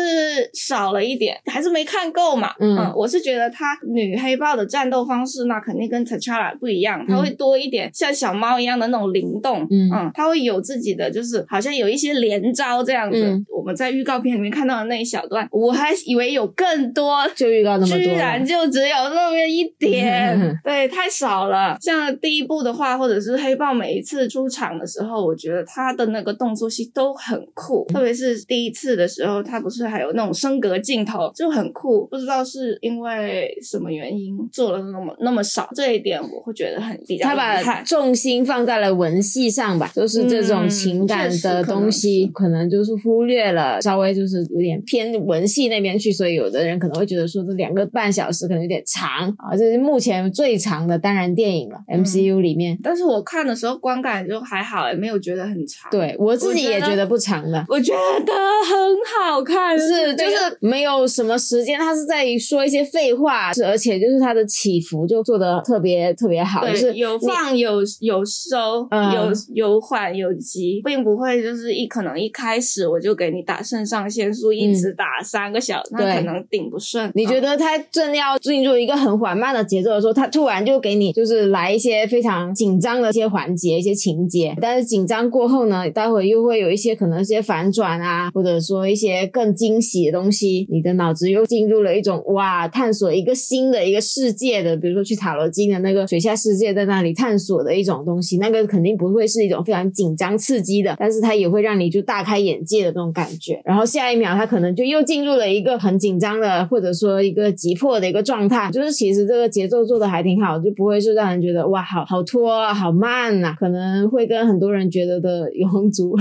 少了一点，还是没看够嘛。嗯我是觉得他女黑豹的战斗方式，那肯定跟 T'Challa 不一样，他会多一点像小猫一样的那种灵动。嗯他会有自己的，就是好像有一些连招这样子。嗯我们在预告片里面看到的那一小段，我还以为有更多。就预告那么多，居然就只有那么一点，对，太少了。像第一部的话，或者是黑豹每一次出场的时候，我觉得他的那个动作戏都很酷，特别是第一次的时候，他不是还有那种升格镜头，就很酷。不知道是因为什么原因做了那么那么少，这一点我会觉得很比较遗他把。重心放在了文戏上吧，就是这种嗯情感的东西，可能就是忽略了，稍微就是有点偏文戏那边去，所以有的人可能会觉得说这两个半小时可能有点长啊，这是目前最长的单人电影了、嗯 MCU 里面。但是我看的时候观感就还好，也没有觉得很长。，对我自己也觉得不长的。我觉得很好看，是，就是没有什么时间，他是在说一些废话，是而且就是他的起伏就做的特别特别好，就是，有放有有收，嗯有有缓有急，并不会就是一可能一开始我就给你打肾上腺素，一直打三个小时，嗯对那可能顶不顺。你觉得？得他正要进入一个很缓慢的节奏的时候，他突然就给你就是来一些非常紧张的一些环节、一些情节，但是紧张过后呢，待会又会有一些可能一些反转啊，或者说一些更惊喜的东西，你的脑子又进入了一种哇，探索一个新的一个世界的，比如说去塔罗金的那个水下世界，在那里探索的一种东西，那个肯定不会是一种非常紧张刺激的，但是它也会让你就大开眼界的那种感觉。然后下一秒，他可能就又进入了一个很紧张的，或者说一个急迫的一个状态，就是其实这个节奏做的还挺好，就不会是让人觉得哇，好好拖啊，好慢呐、可能会跟很多人觉得的《永恒族》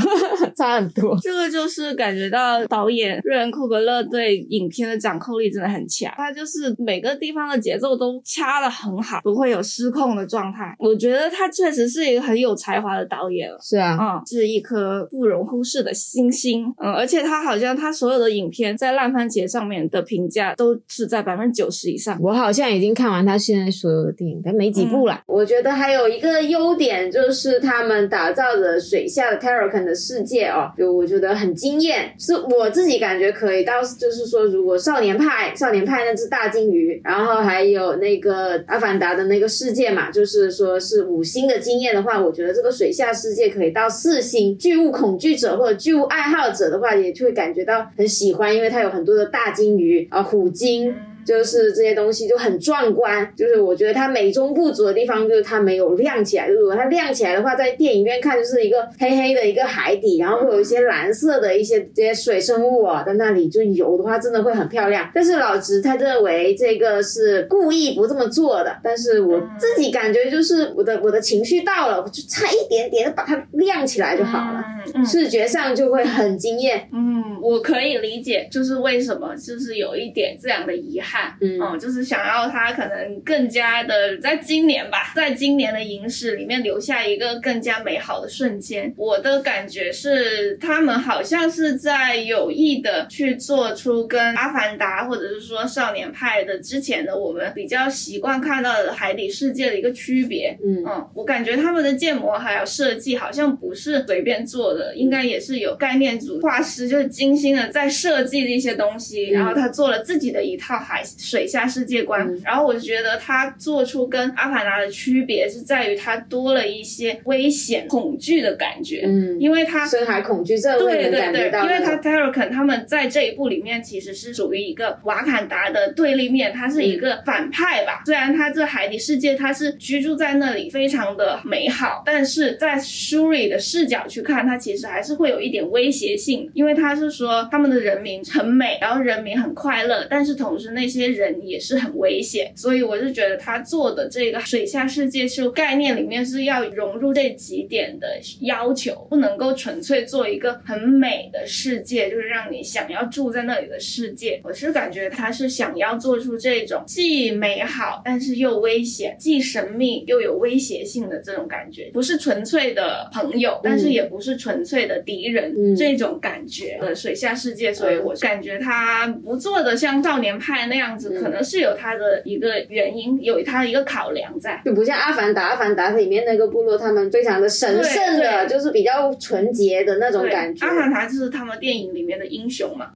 差很多。这个就是感觉到导演瑞恩库格勒对影片的掌控力真的很强，他就是每个地方的节奏都掐的很好，不会有失控的状态。我觉得他确实是一个很有才华的导演了。是啊，嗯，是一颗不容忽视的星星。嗯，而且他好像他所有的影片在烂番茄上面的评价都是在百分之九十以上。我好像已经看完他现在所有的电影，但没几部了。我觉得还有一个优点就是他们打造的水下的 Terracan 的世界哦，就我觉得很惊艳，是我自己感觉可以。到就是说，如果少年派少年派那只大金鱼，然后还有那个阿凡达的那个世界嘛，就是说是五星的经验的话，我觉得这个水下世界可以到四星。巨物恐惧者或者巨物爱好者的话，也就会感觉到很喜喜欢，因为它有很多的大金鱼啊、虎鲸。就是这些东西就很壮观，就是我觉得它美中不足的地方就是它没有亮起来。如果它亮起来的话，在电影院看就是一个黑黑的一个海底，然后会有一些蓝色的一些这些水生物啊在那里就游的话，真的会很漂亮。但是老直他认为这个是故意不这么做的，但是我自己感觉就是我的我的情绪到了，我就差一点点把它亮起来就好了，嗯嗯视觉上就会很惊艳。嗯，我可以理解，就是为什么就是有一点这样的遗憾，嗯就是想要他可能更加的在今年吧，在今年的影史里面留下一个更加美好的瞬间。我的感觉是，他们好像是在有意的去做出跟《阿凡达》或者是说少年派的之前的我们比较习惯看到的海底世界的一个区别。嗯嗯，我感觉他们的建模还有设计好像不是随便做的，应该也是有概念组画师就是精心的在设计的一些东西，然后他做了自己的一套海海水下世界观。嗯然后我就觉得他做出跟阿凡达的区别是在于他多了一些危险、恐惧的感觉，嗯，因为他深海恐惧症对对对，因为他那种 Terracan 他们在这一部里面其实是属于一个瓦坎达的对立面，他是一个反派吧。虽然他这海底世界他是居住在那里，非常的美好，但是在 Shuri 的视角去看，他其实还是会有一点威胁性，因为他是说他们的人民很美，然后人民很快乐，但是同时那些人也是很危险，所以我就觉得他做的这个水下世界是概念里面是要融入这几点的要求，不能够纯粹做一个很美的世界，就是让你想要住在那里的世界。我是感觉他是想要做出这种既美好但是又危险，既神秘又有威胁性的这种感觉，不是纯粹的朋友，但是也不是纯粹的敌人、嗯这种感觉的水下世界，所以我感觉他不做的像少年派那样子，嗯可能是有他的一个原因，有他的一个考量在。就不像《阿凡达》，《阿凡达》里面那个部落，他们非常的神圣的，就是比较纯洁的那种，感觉。阿凡达就是他们电影里面的英雄嘛。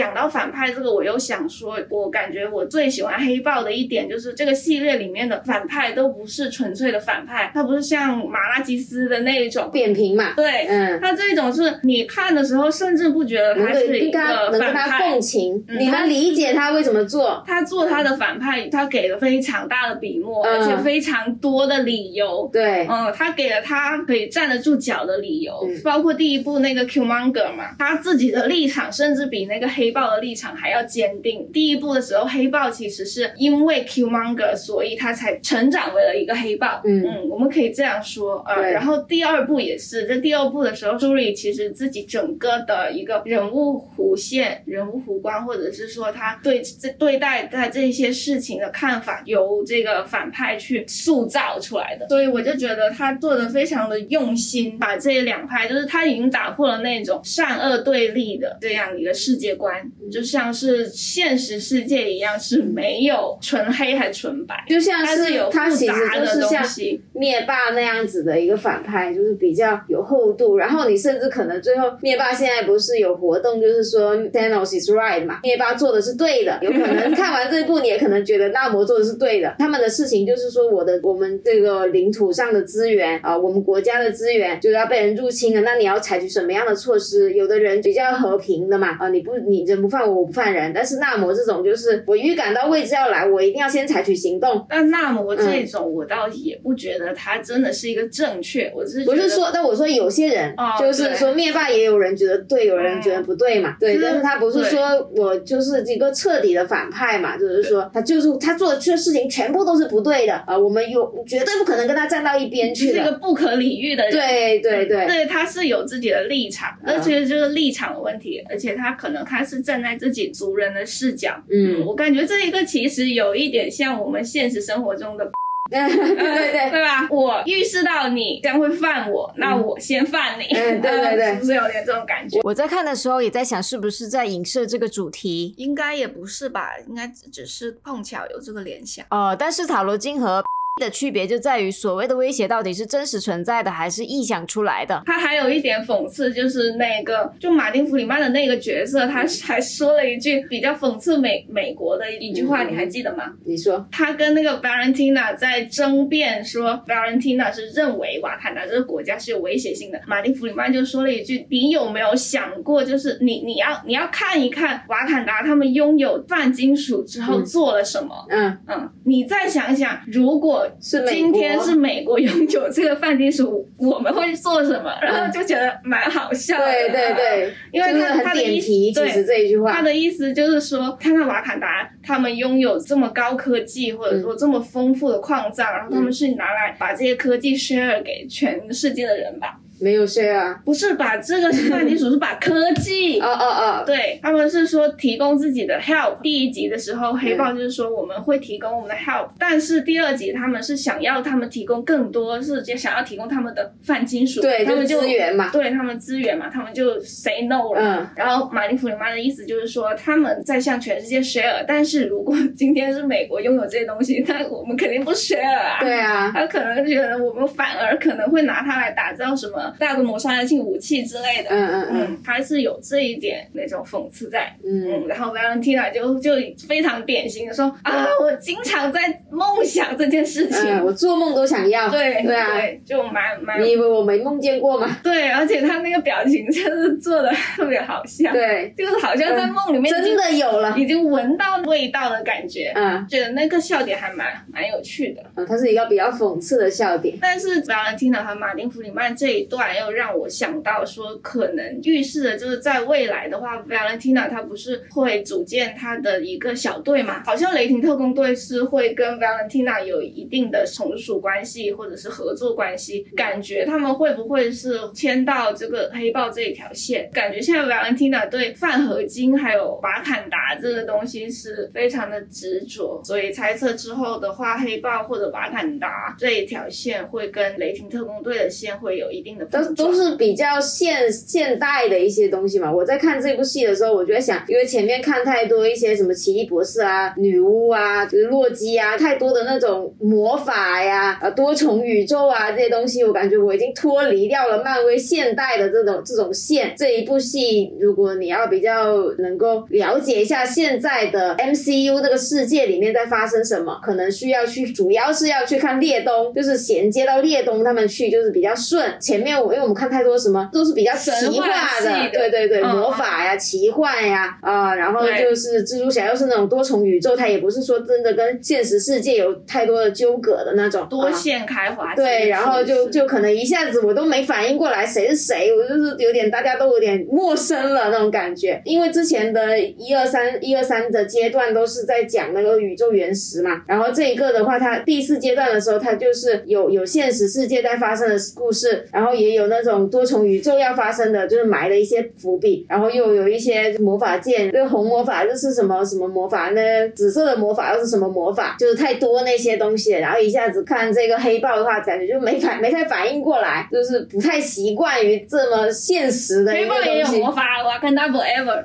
讲到反派这个，我又想说，我感觉我最喜欢黑豹的一点就是这个系列里面的反派都不是纯粹的反派，他不是像马拉基斯的那一种，扁平嘛，对，嗯，他这种是你看的时候甚至不觉得他是一跟他个能跟他反派共，情，嗯你能理解他为什么做。他做他的反派，他给了非常大的笔墨，嗯而且非常多的理由。对，嗯，他给了他可以站得住脚的理由，嗯包括第一部那个 Qmonger 嘛，他自己的立场甚至比那个黑豹的立场还要坚定。第一部的时候，黑豹其实是因为 Qmonger，所以他才成长为了一个黑豹。嗯嗯，我们可以这样说。呃，然后第二部也是，在第二部的时候，Shuri 其实自己整个的一个人物弧线、人物弧光，或者是说他对这对待他这些事情的看法，由这个反派去塑造出来的。所以我就觉得他做的非常的用心，把这两派，就是他已经打破了那种善恶对立的这样一个世界观，就像是现实世界一样，是没有纯黑还纯白。就像它是有复他其实杂的就是像，灭霸那样子的一个反派，就是比较有厚度。然后你甚至可能最后灭霸现在不是有活动，就是说 Thanos is right 嘛，灭霸做的是对的。有可能 看完这一部，你也可能觉得纳摩做的是对的。他们的事情就是说，我的我们这个领土上的资源啊、我们国家的资源就要被人入侵了，那你要采取什么样的措施？有的人比较和平的嘛，啊、你不你人不犯我，我不犯人。但是纳摩这种就是我预感到位置要来，我一定要先采取行动。但纳摩这嗯种，我倒也不觉得他真的是一个正确，我只是不是说，但我说有些人、哦就是说灭霸也有人觉得对，有人觉得不对嘛，对，就是但是他不是说我就是一个彻底的反派嘛，就是说他就是他做的这事情全部都是不对的啊、我们有绝对不可能跟他站到一边去是一个，不可理喻的人。对对对，对，他是有自己的立场，嗯。而且就是立场的问题，而且他可能他是站在自己族人的视角。嗯，我感觉这一个其实有一点像我们现实生活中的，对对对。对吧？我预示到你将会犯我，那我先犯你。嗯 对对对是不是有点这种感觉？我在看的时候也在想，是不是在影射这个主题？应该也不是吧，应该只是碰巧有这个联想。呃，但是塔罗金和的区别就在于，所谓的威胁到底是真实存在的，还是臆想出来的？他还有一点讽刺，就是那个就马丁·弗里曼的那个角色，他还说了一句比较讽刺美美国的一句话，嗯你还记得吗？你说，他跟那个 Valentina 在争辩说，Valentina 是认为瓦坎达这个国家是有威胁性的。马丁·弗里曼就说了一句：“你有没有想过，就是你你要你要看一看瓦坎达他们拥有泛金属之后嗯做了什么？嗯，嗯，你再想想，如果是今天是美国拥有这个泛金属，我们会做什么？然嗯后就觉得蛮好笑的。对对对，因为就是他他的意思很点题，其对实这一句话他，的意思就是说，看看瓦坎达他们拥有这么高科技，或者说这么丰富的矿藏，然后他们是拿来把这些科技 share 给全世界的人吧？没有 share 啊，不是把这个泛金属，是把科技 哦哦哦，对，他们是说提供自己的 help。第一集的时候，黑豹就是说我们会提供我们的 help，、但是第二集他们是想要他们提供更多，是就想要提供他们的泛金属，对，他们就资源嘛，对他们资源嘛，他们就 say no 了。嗯。然后马丁·弗里曼的意思就是说，他们在向全世界 share，但是如果今天是美国拥有这些东西，那我们肯定不 share 啊。对啊，他可能觉得我们反而可能会拿它来打造什么么大规模杀伤性武器之类的。嗯嗯嗯嗯，还是有这一点那种讽刺在。嗯嗯，然后 Valentina 就就非常典型的说啊，我经常在梦想这件事情。嗯，我做梦都想要。对对啊，就蛮蛮你以为我没梦见过吗？对，而且他那个表情真是做的特别好笑，，对，就是好像在梦里面真的有了。已经闻到味道的感觉，嗯觉得那个笑点还蛮蛮有趣的。嗯，它是一个比较讽刺的笑点。但是 Valentina 和马丁·弗里曼这一段又让我想到说，可能预示的就是在未来的话，Valentina 她不是会组建她的一个小队嘛？好像雷霆特工队是会跟 Valentina 有一定的从属关系或者是合作关系，感觉他们会不会是牵到这个黑豹这一条线？感觉现在 Valentina 对饭合金还有瓦坎达这个东西是非常的执着，所以猜测之后的话，黑豹或者瓦坎达这一条线会跟雷霆特工队的线会有一定的都都是比较现现代的一些东西嘛。我在看这部戏的时候，我就在想，因为前面看太多一些什么奇异博士啊、女巫啊、就是洛基啊，太多的那种魔法呀、啊多重宇宙啊这些东西，我感觉我已经脱离掉了漫威现代的这种这种线。这一部戏，如果你要比较能够了解一下现在的 MCU 这个世界里面在发生什么，可能需要去，主要是要去看列东，就是衔接到列东他们去，就是比较顺。前面我因为我们看太多什么都是比较奇神话的对对对，嗯魔法呀、奇幻呀啊、然后就是蜘蛛侠又是那种多重宇宙，它也不是说真的跟现实世界有太多的纠葛的那种啊多线开花。对，然后就就可能一下子我都没反应过来谁是谁，我就是有点大家都有点陌生了那种感觉。因为之前的一二三一二三的阶段都是在讲那个宇宙原石嘛，然后这一个的话，它第四阶段的时候，它就是有有现实世界在发生的故事，然后也有那种多重宇宙要发生的，就是埋了一些伏笔，然后又有一些魔法剑，这个红魔法就是什么什么魔法，那紫色的魔法又是什么魔法，就是太多那些东西，然后一下子看这个黑豹的话，感觉就没反没太反应过来，就是不太习惯于这么现实的黑豹。也有魔法，瓦坎达 forever。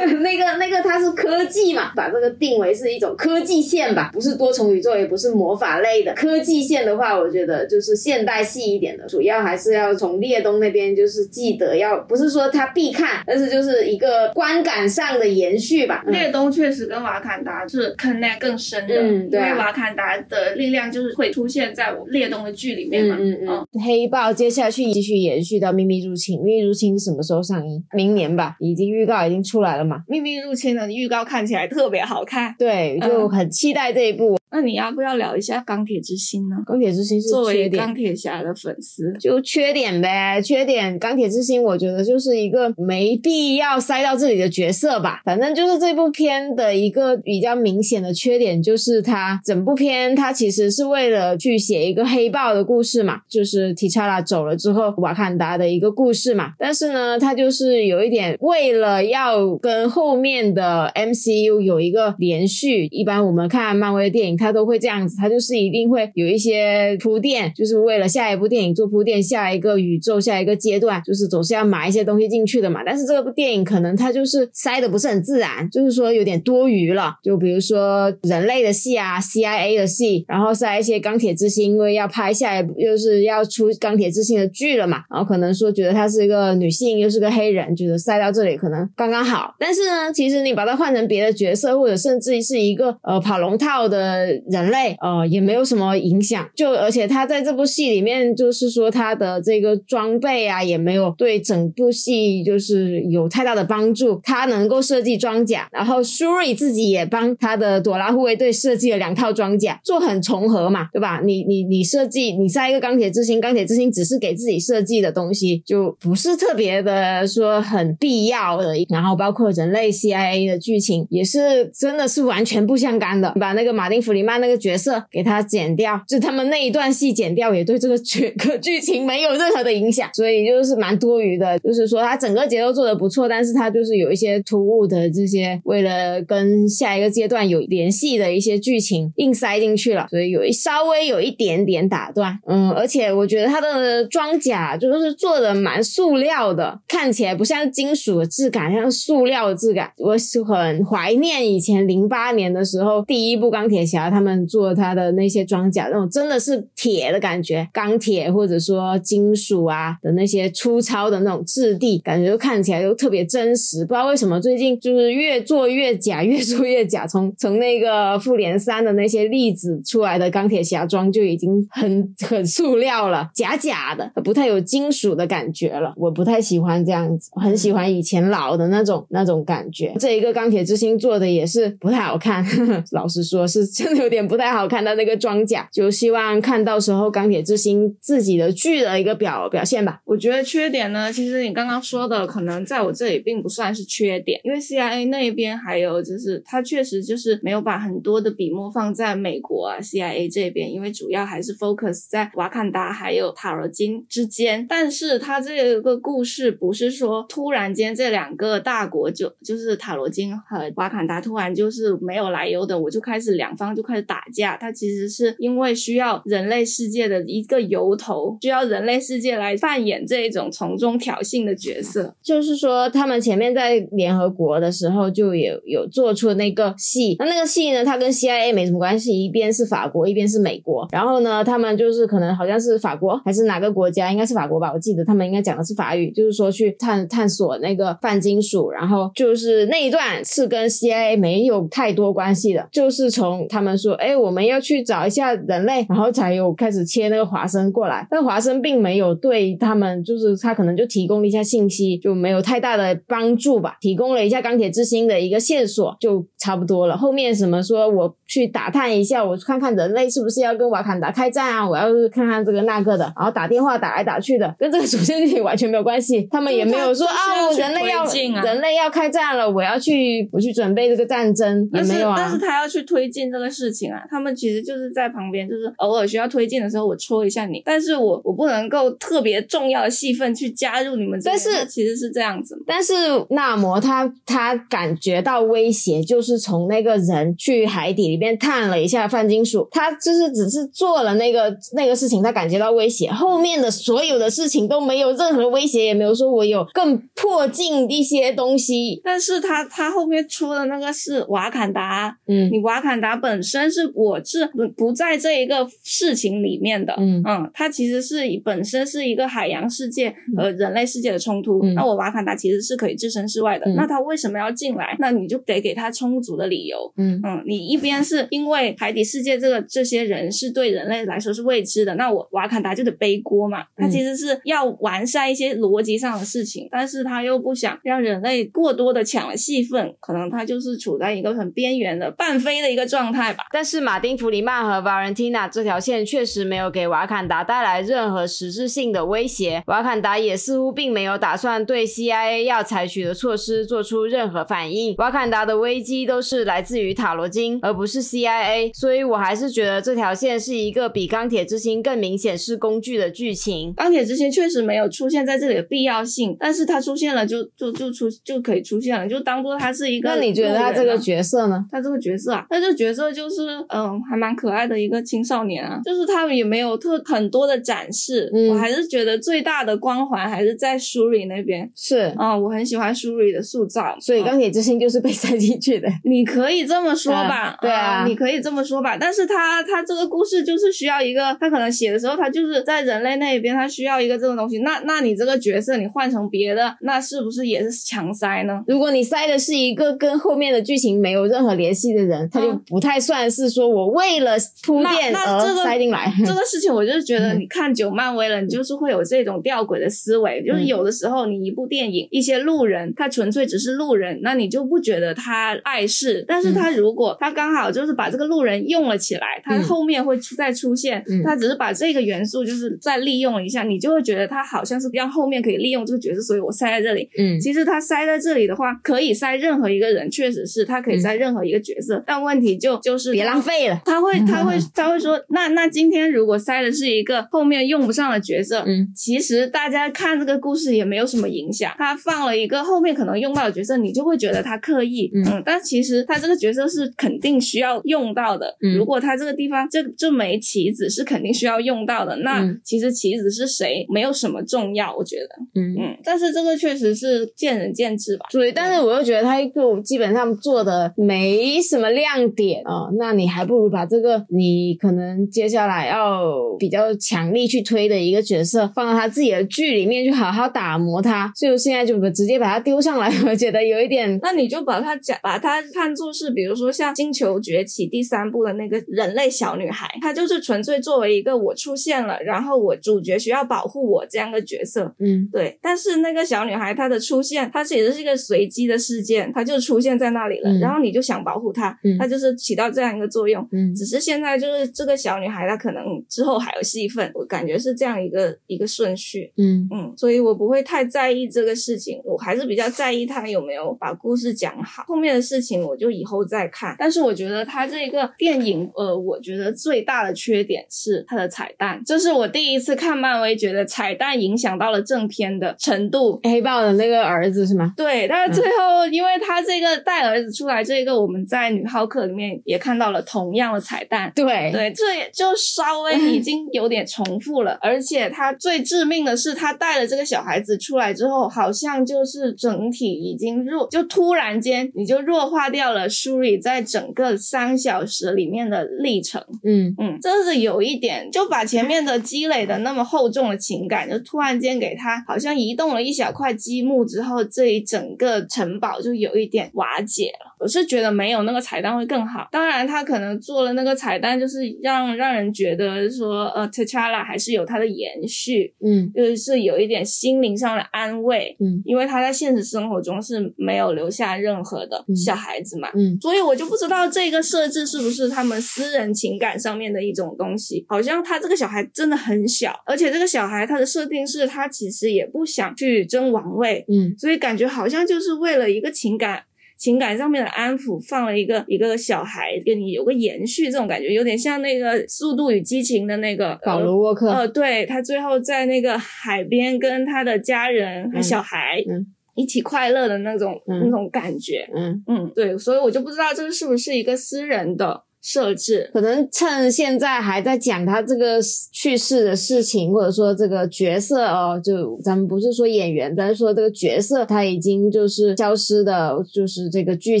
那个那个它是科技嘛，把这个定为是一种科技线吧，不是多重宇宙，也不是魔法类的科技线的话，我觉得就是现代系一点的，主要还是要从列东那边就是记得要，不是说他必看，但是就是一个观感上的延续吧。嗯列东确实跟瓦坎达是 connect 更深的，嗯对啊因为瓦坎达的力量就是会出现在我列东的剧里面嘛。嗯嗯嗯黑豹接下去继续延续到秘密入侵，秘密入侵是什么时候上映？明年吧，已经预告已经出来了嘛。秘密入侵的预告看起来特别好看，对，就很期待这一部。那你要不要聊一下钢铁之心呢？钢铁之心是作缺点为钢，铁侠的粉丝，就缺点呗，缺点。钢铁之心，我觉得就是一个没必要塞到这里的角色吧。反正就是这部片的一个比较明显的缺点，就是它整部片它其实是为了去写一个黑豹的故事嘛，就是提查拉走了之后，瓦坎达的一个故事嘛。但是呢，它就是有一点为了要跟后面的 MCU 有一个连续，一般我们看漫威的电影，它都会这样子，它就是一定会有一些铺垫，就是为了下一部电影做铺垫，下一个宇宙，下一个阶段，就是总是要埋一些东西进去的嘛。但是这部电影可能它就是塞的不是很自然，就是说有点多余了。就比如说人类的戏啊，CIA 的戏，然后塞一些钢铁之心，因为要拍下一部又是要出钢铁之心的剧了嘛，然后可能说觉得她是一个女性，又是个黑人，觉得塞到这里可能刚刚好。但是呢，其实你把它换成别的角色，或者甚至是一个呃跑龙套的人类，呃也没有什么影响。就而且他在这部戏里面，就是说他的这个装备啊，也没有对整部戏就是有太大的帮助。他能够设计装甲，然后舒瑞自己也帮他的朵拉护卫队设计了两套装甲，做很重合嘛，对吧？你你你设计，你塞一个钢铁之心，钢铁之心只是给自己设计的东西，就不是特别的说很必要的。然后包括人类 CIA 的剧情也是真的是完全不相干的，把那个马丁弗里曼那个角色给他剪掉，就他们那一段戏剪掉，也对这个剧 个剧情没有任何的影响，所以就是蛮多余的。就是说他整个节奏做的不错，但是他就是有一些突兀的这些为了跟下一个阶段有联系的一些剧情硬塞进去了，所以有一稍微有一点点打断。嗯，而且我觉得他的装甲就是做的蛮塑料的，看起来不像金属的质感，像塑料的质感。我是很怀念以前零八年的时候第一部钢铁侠他们做他的那些装甲，那种真的是铁的感觉，钢铁或者说金属啊的那些粗糙的那种质地，感觉就看起来都特别真实。不知道为什么最近就是越做越假，越做越假。从从那个复联三的那些粒子出来的钢铁侠装就已经很很塑料了，假假的，不太有金属的感觉了。我不太喜欢这样子，很喜欢以前老的那种那种感觉。这一个钢铁之心做的也是不太好看，呵 呵老实说是真的有点不太好看的那个装甲。就希望看到时候钢铁之心自己的剧的一个表好表现吧。我觉得缺点呢，其实你刚刚说的可能在我这里并不算是缺点，因为 CIA 那边还有就是它确实就是没有把很多的笔墨放在美国啊 CIA 这边，因为主要还是 focus 在瓦坎达还有塔罗金之间。但是它这个故事不是说突然间这两个大国就就是塔罗金和瓦坎达突然就是没有来由的，我就开始两方就开始打架。它其实是因为需要人类世界的一个由头，需要人类世界来扮演这一种从中挑衅的角色。就是说，他们前面在联合国的时候就有有做出那个戏，那那个戏呢，它跟 CIA 没什么关系，一边是法国，一边是美国。然后呢，他们就是可能好像是法国还是哪个国家，应该是法国吧，我记得他们应该讲的是法语，就是说去探探索那个泛金属，然后就是那一段是跟 CIA 没有太多关系的，就是从他们说，哎，我们要去找一下人类，然后才有开始切那个华生过来，但华生并没有对他们，就是他可能就提供了一下信息，就没有太大的帮助吧，提供了一下钢铁之心的一个线索，就差不多了。后面什么说我去打探一下，我看看人类是不是要跟瓦坎达开战啊？我要是看看这个那个的，然后打电话打来打去的，跟这个主线剧情完全没有关系。他们也没有说啊，人类要人类要开战了，我要去我去准备这个战争，也没有啊。但是他要去推进这个事情啊，他们其实就是在旁边，就是偶尔需要推进的时候，我戳一下你，但是我我不能够特别重要的戏份去加入你们。但是其实是这样子，但是纳摩他他感觉到威胁，就是从那个人去海底里面探了一下泛金属，他就是只是做了那个那个事情，他感觉到威胁，后面的所有的事情都没有任何威胁，也没有说我有更迫近一些东西。但是他他后面出的那个是瓦坎达，嗯，你瓦坎达本身是我是不不在这一个事情里面的，嗯。嗯，他其实是本身是一个海洋世界和人类世界的冲突。那我瓦坎达其实是可以置身事外的，那他为什么要进来？那你就得给他充足的理由。嗯嗯，你一边是因为海底世界这个这些人是对人类来说是未知的，那我瓦坎达就得背锅嘛。他其实是要完善一些逻辑上的事情，但是他又不想让人类过多的抢了戏份，可能他就是处在一个很边缘的半飞的一个状态吧。但是马丁·弗里曼和 Valentina 这条线确实没有给瓦坎达带来任何实质性的威胁，瓦坎达也似乎并没有打算对 CIA 要采取的措施做出任何反应。瓦坎达的危机都是来自于塔罗金，而不是 CIA，所以我还是觉得这条线是一个比钢铁之心更明显是工具的剧情。钢铁之心确实没有出现在这里的必要性，但是它出现了就就就出就可以出现了，就当做它是一个。那你觉得他这个角色呢？他这个角色啊，他这个角色就是嗯，还蛮可爱的一个青少年啊，就是他们也没有特很多的展示，嗯我还是觉得最大的光环还是在舒瑞那边。是，嗯，我很喜欢舒瑞的塑造，所以嗯钢铁之心就是被塞进去的。你可以这么说吧，对啊你可以这么说吧。但是他他这个故事就是需要一个，他可能写的时候，他就是在人类那一边，他需要一个这种东西。那那你这个角色你换成别的，那是不是也是强塞呢？如果你塞的是一个跟后面的剧情没有任何联系的人，他就不太算是说我为了铺垫这个塞进来。这个事情，我就是觉得，嗯你看久漫威了，你就是会有这种吊诡的思维，就是嗯。有的时候你一部电影，一些路人他纯粹只是路人，那你就不觉得他碍事。但是他如果他刚好就是把这个路人用了起来，他嗯。后面会出再出现嗯，他只是把这个元素就是再利用一下，你就会觉得他好像是让后面可以利用这个角色，所以我塞在这里。嗯。其实他塞在这里的话，可以塞任何一个人，确实是他可以塞任何一个角色，但问题就就是别浪费了。他会，他会，他会说，那那今天如果塞的是一个后面用不上的角色，嗯，其实大家看这个故事也没有什么影响。他放了一个后面可能用到的角色，你就会觉得他刻意，嗯但其其实他这个角色是肯定需要用到的。嗯如果他这个地方这这枚棋子是肯定需要用到的，那嗯其实棋子是谁没有什么重要，我觉得。嗯。嗯，但是这个确实是见仁见智吧。所以，但是我又觉得他就基本上做的没什么亮点啊、那你还不如把这个你可能接下来要比较强力去推的一个角色放到他自己的剧里面去好好打磨他，就现在就直接把他丢上来，我觉得有一点那你就把他讲，把他看作是，比如说像《星球崛起》第三部的那个人类小女孩，她就是纯粹作为一个我出现了，然后我主角需要保护我这样的角色。嗯对，但是那个小女孩她的出现，她其实是一个随机的事件，她就出现在那里了，嗯然后你就想保护她，嗯她就是起到这样一个作用。嗯只是现在就是这个小女孩，她可能之后还有戏份，我感觉是这样一个一个顺序。嗯嗯，所以我不会太在意这个事情，我还是比较在意他有没有把故事讲好。后面的事情我就以后再看。但是我觉得他这个电影，呃，我觉得最大的缺点是它的彩蛋，这是我第一次看漫威觉得彩蛋影响到了正片的程度。黑豹的那个儿子是吗？对，但是最后，因为他这个带儿子出来，这个我们在女浩克里面也看到了同样的彩蛋，对对，这也就稍微 已经有点重复了，而且他最致命的是，他带了这个小孩子出来之后，好像就是整体已经弱，就突然间你就弱化掉了 Shuri 在整个三小时里面的历程。嗯嗯，这是有一点，就把前面的积累的那么厚重的情感，就突然间给他好像移动了一小块积木之后，这一整个城堡就有一点瓦解了。我是觉得没有那个彩蛋会更好。当然，他可能做了那个彩蛋，就是让让人觉得说，呃，T'Challa 还是有他的延续，嗯就是有一点心灵上的安慰。嗯因为他在现实生活中是没有留下任何的嗯小孩子嘛，嗯所以我就不知道这个设置是不是他们私人情感上面的一种东西。好像他这个小孩真的很小，而且这个小孩他的设定是他其实也不想去争王位，嗯所以感觉好像就是为了一个情感。情感上面的安抚，放了一个一个小孩，跟你有个延续，这种感觉有点像那个《速度与激情》的那个保罗沃克呃，对他最后在那个海边跟他的家人和嗯小孩嗯一起快乐的那种、嗯那种感觉。嗯，嗯，对，所以我就不知道这个是不是一个私人的设置。可能趁现在还在讲他这个去世的事情，或者说这个角色哦，就咱们不是说演员，咱是说这个角色他已经就是消失的，就是这个剧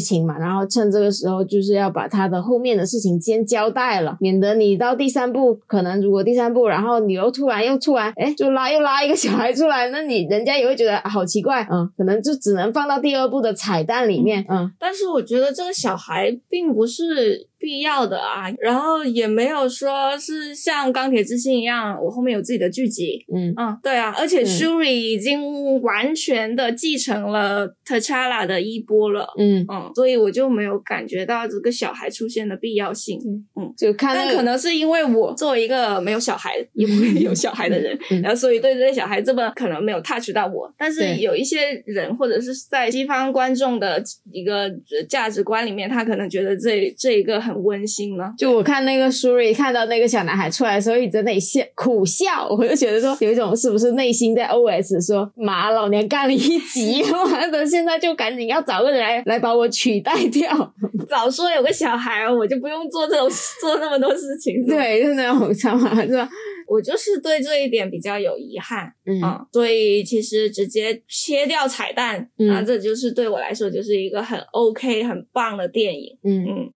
情嘛。然后趁这个时候，就是要把他的后面的事情先交代了，免得你到第三部，可能如果第三部，然后你又突然又突然哎，就拉又拉一个小孩出来，那你人家也会觉得、啊好奇怪，嗯，可能就只能放到第二部的彩蛋里面，嗯但是我觉得这个小孩并不是必要的啊，然后也没有说是像钢铁之心一样，我后面有自己的剧集。嗯嗯，对啊，而且嗯 Shuri 已经完全的继承了 T'Challa 的衣钵了。嗯，嗯，所以我就没有感觉到这个小孩出现的必要性。嗯就看那个但可能是因为我作为一个没有小孩，也不会有小孩的人，嗯然后所以对这些小孩这么可能没有 touch 到我。但是有一些人，或者是在西方观众的一个呃价值观里面，他可能觉得这这一个很温馨呢。就我看那个 Shuri 看到那个小男孩出来的时候，一直在那里笑苦笑，我就觉得说有一种是不是内心在 OS 说妈老娘干了一集，妈的现在就赶紧要找个人来 来把我取代掉。早说有个小孩，我就不用做这种做那么多事情。对，就是那种想法是吧？我就是对这一点比较有遗憾。嗯啊、所以其实直接切掉彩蛋，嗯啊，这就是对我来说就是一个很 OK、很棒的电影。嗯，嗯，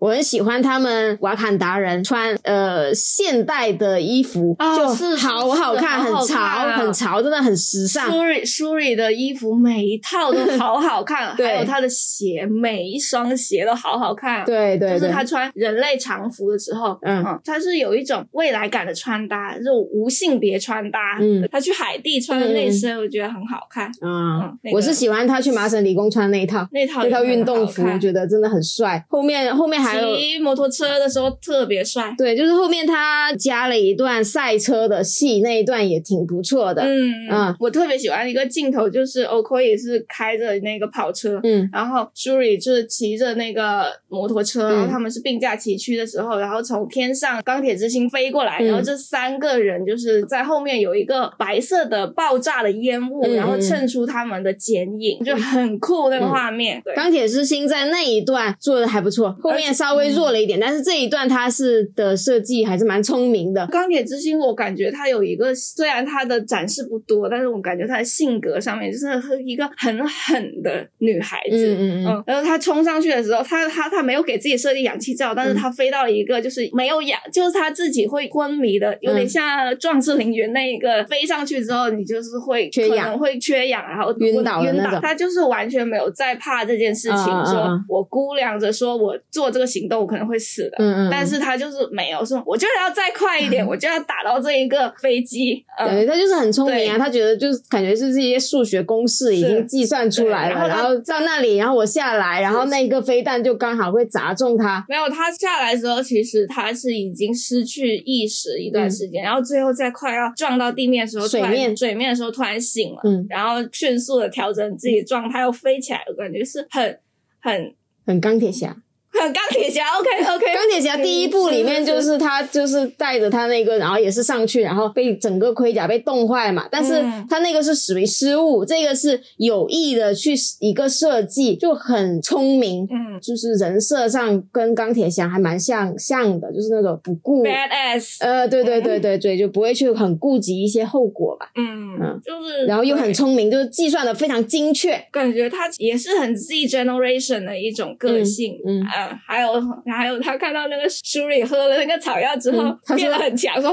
我很喜欢他们瓦坎达人穿呃现代的衣服，哦就是好好看，很潮，啊很潮，真的很时尚。Shuri Shuri 的衣服每一套都好好看，还有他的鞋，每一双鞋都好好看。。对对对，就是他穿人类常服的时候，嗯嗯，他是有一种未来感的穿搭，这种无性别穿搭。嗯他去海地穿的那身，我觉得很好看。啊、嗯那个我是喜欢他去麻省理工穿那一套。那套那套运动服，我觉得真的很帅。后面后面还还有骑摩托车的时候特别帅。对，就是后面他加了一段赛车的戏，那一段也挺不错的。嗯嗯我特别喜欢一个镜头，就是 Okoye 是开着那个跑车，嗯然后 Shuri 就是骑着那个摩托车，嗯然后他们是并驾齐驱的时候，然后从天上钢铁之心飞过来，嗯然后这三个人就是在后面有一个白色的爆炸的烟雾，嗯然后衬出他们的剪影，就很酷那个画面。对，钢铁之心在那一段做的还不错，后面稍微弱了一点，但是这一段它是的设计还是蛮聪明的。钢铁之心，我感觉她有一个，虽然她的展示不多，但是我感觉她的性格上面就是一个很狠的女孩子。嗯嗯嗯然后她冲上去的时候，她她她没有给自己设定氧气罩，但是她飞到了一个就是没有氧，就是她自己会昏迷的，有点像壮志凌云那一个飞上去之后，你就是会缺氧会缺氧，然后晕倒晕倒。她就是完全没有在怕这件事情，说嗯我估量着说我做这个行动我可能会死的，嗯嗯，但是他就是没有说，我就是要再快一点，我就要打到这一个飞机。对，嗯，他就是很聪明啊，他觉得就是感觉是这些数学公式已经计算出来了，然后他然后到那里，然后我下来，然后那个飞弹就刚好会砸中他。没有他下来的时候，其实他是已经失去意识一段时间，然后最后在快要撞到地面的时候，水面。水面的时候突然醒了，嗯。然后迅速的调整自己状态，又飞起来，我感觉是很很很钢铁侠，很 钢铁侠。OK OK，钢铁侠第一部里面就是他就是带着他那个，然后也是上去，然后被整个盔甲被冻坏嘛。但是嗯他那个是属于失误，这个是有意的去一个设计，就很聪明。嗯就是人设上跟钢铁侠还蛮像像的，就是那种不顾，badass，呃，对对对对对，就不会去很顾及一些后果吧。嗯嗯，就是然后又很聪明，就是计算的非常精确。感觉他也是很 Z generation 的一种个性，嗯还有还有他看到那个 Shuri 喝了那个草药之后、嗯他变得很强，说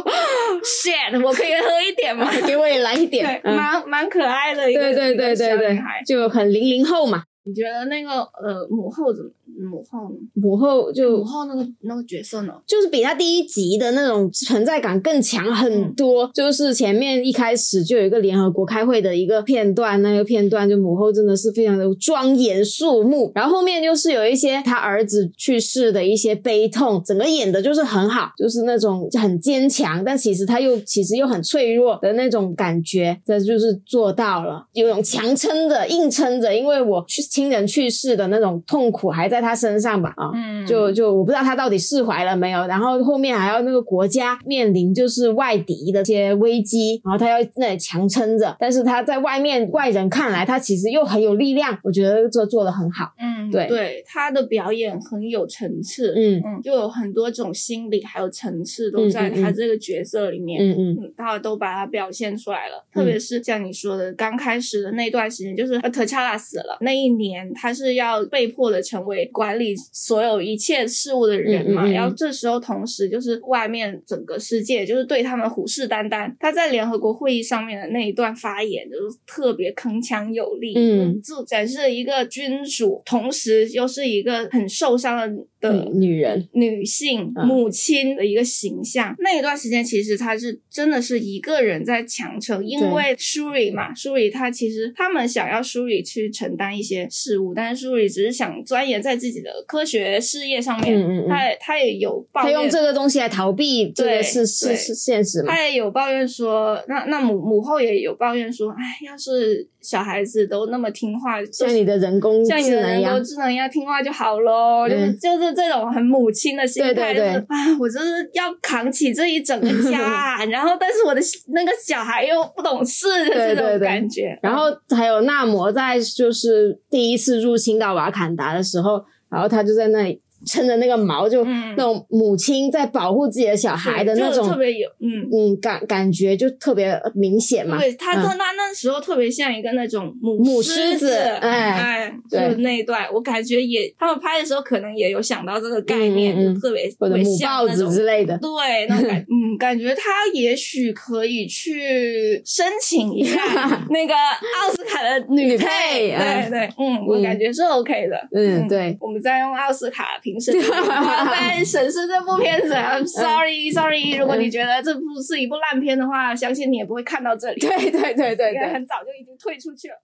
shit，我可以喝一点吗？给我也来一对点，，嗯蛮蛮可爱的一个对对对对对。就很零零后嘛。你觉得那个呃母后怎么母后呢？母后就母后那个那个角色呢？就是比他第一集的那种存在感更强很多。就是前面一开始就有一个联合国开会的一个片段，那个片段就母后真的是非常的庄严肃穆，然后后面就是有一些他儿子去世的一些悲痛，整个演的就是很好，就是那种很坚强，但其实他又其实又很脆弱的那种感觉，这就是做到了，有种强撑着、硬撑着，因为我去亲人去世的那种痛苦还在他身上吧，啊，嗯。就就我不知道他到底释怀了没有，然后后面还要那个国家面临就是外敌的一些危机，然后他要那里强撑着，但是他在外面外人看来，他其实又很有力量，我觉得这做的很好。嗯，对。对，他的表演很有层次，嗯嗯，就有很多种心理还有层次都在他这个角色里面。嗯嗯嗯，他都把它表现出来了，特别是像你说的，刚开始的那段时间，就是特恰拉死了那一年，他是要被迫的成为管理所有一切事物的人嘛，嗯嗯嗯然后这时候同时就是外面整个世界就是对他们虎视眈眈，他在联合国会议上面的那一段发言就是特别铿锵有力，嗯，就展示了一个君主，同时又是一个很受伤的的女女人，女性嗯母亲的一个形象。那一段时间，其实她是真的是一个人在强撑，因为 Shuri 嘛，Shuri 她其实他们想要 Shuri 去承担一些事务，但是 Shuri 只是想钻研在自己的科学事业上面。嗯嗯嗯。她也有抱怨，他用这个东西来逃避这对个是是是现实嘛？他也有抱怨说，那那母母后也有抱怨说，哎，要是小孩子都那么听话，像你的人工像你的人工，智能一样听话就好喽，就是嗯。就是这种很母亲的心态，对对对就是啊，我就是要扛起这一整个家啊，然后但是我的那个小孩又不懂事的这种对对对。感觉，然后还有纳摩在就是第一次入侵到瓦坎达的时候，然后他就在那里撑着那个毛，就嗯那种母亲在保护自己的小孩的那就种特别有，嗯。嗯感感觉就特别明显嘛。对他，嗯他那那时候特别像一个那种母母狮狮子哎哎，对就那一段，我感觉也他们拍的时候可能也有想到这个概念，就特别或者母豹子之类的。对，那种 感，嗯，感觉他也许可以去申请一下那个奥斯卡的女 女配，对对，嗯，我嗯感觉是 OK 的，嗯，对，我们再用奥斯卡评审，再审视这部片子。I'm sorry, sorry，如果你觉得这部是一部烂片的话，相信你也不会看到这里，对对对对对。应该很早就已经退出去了。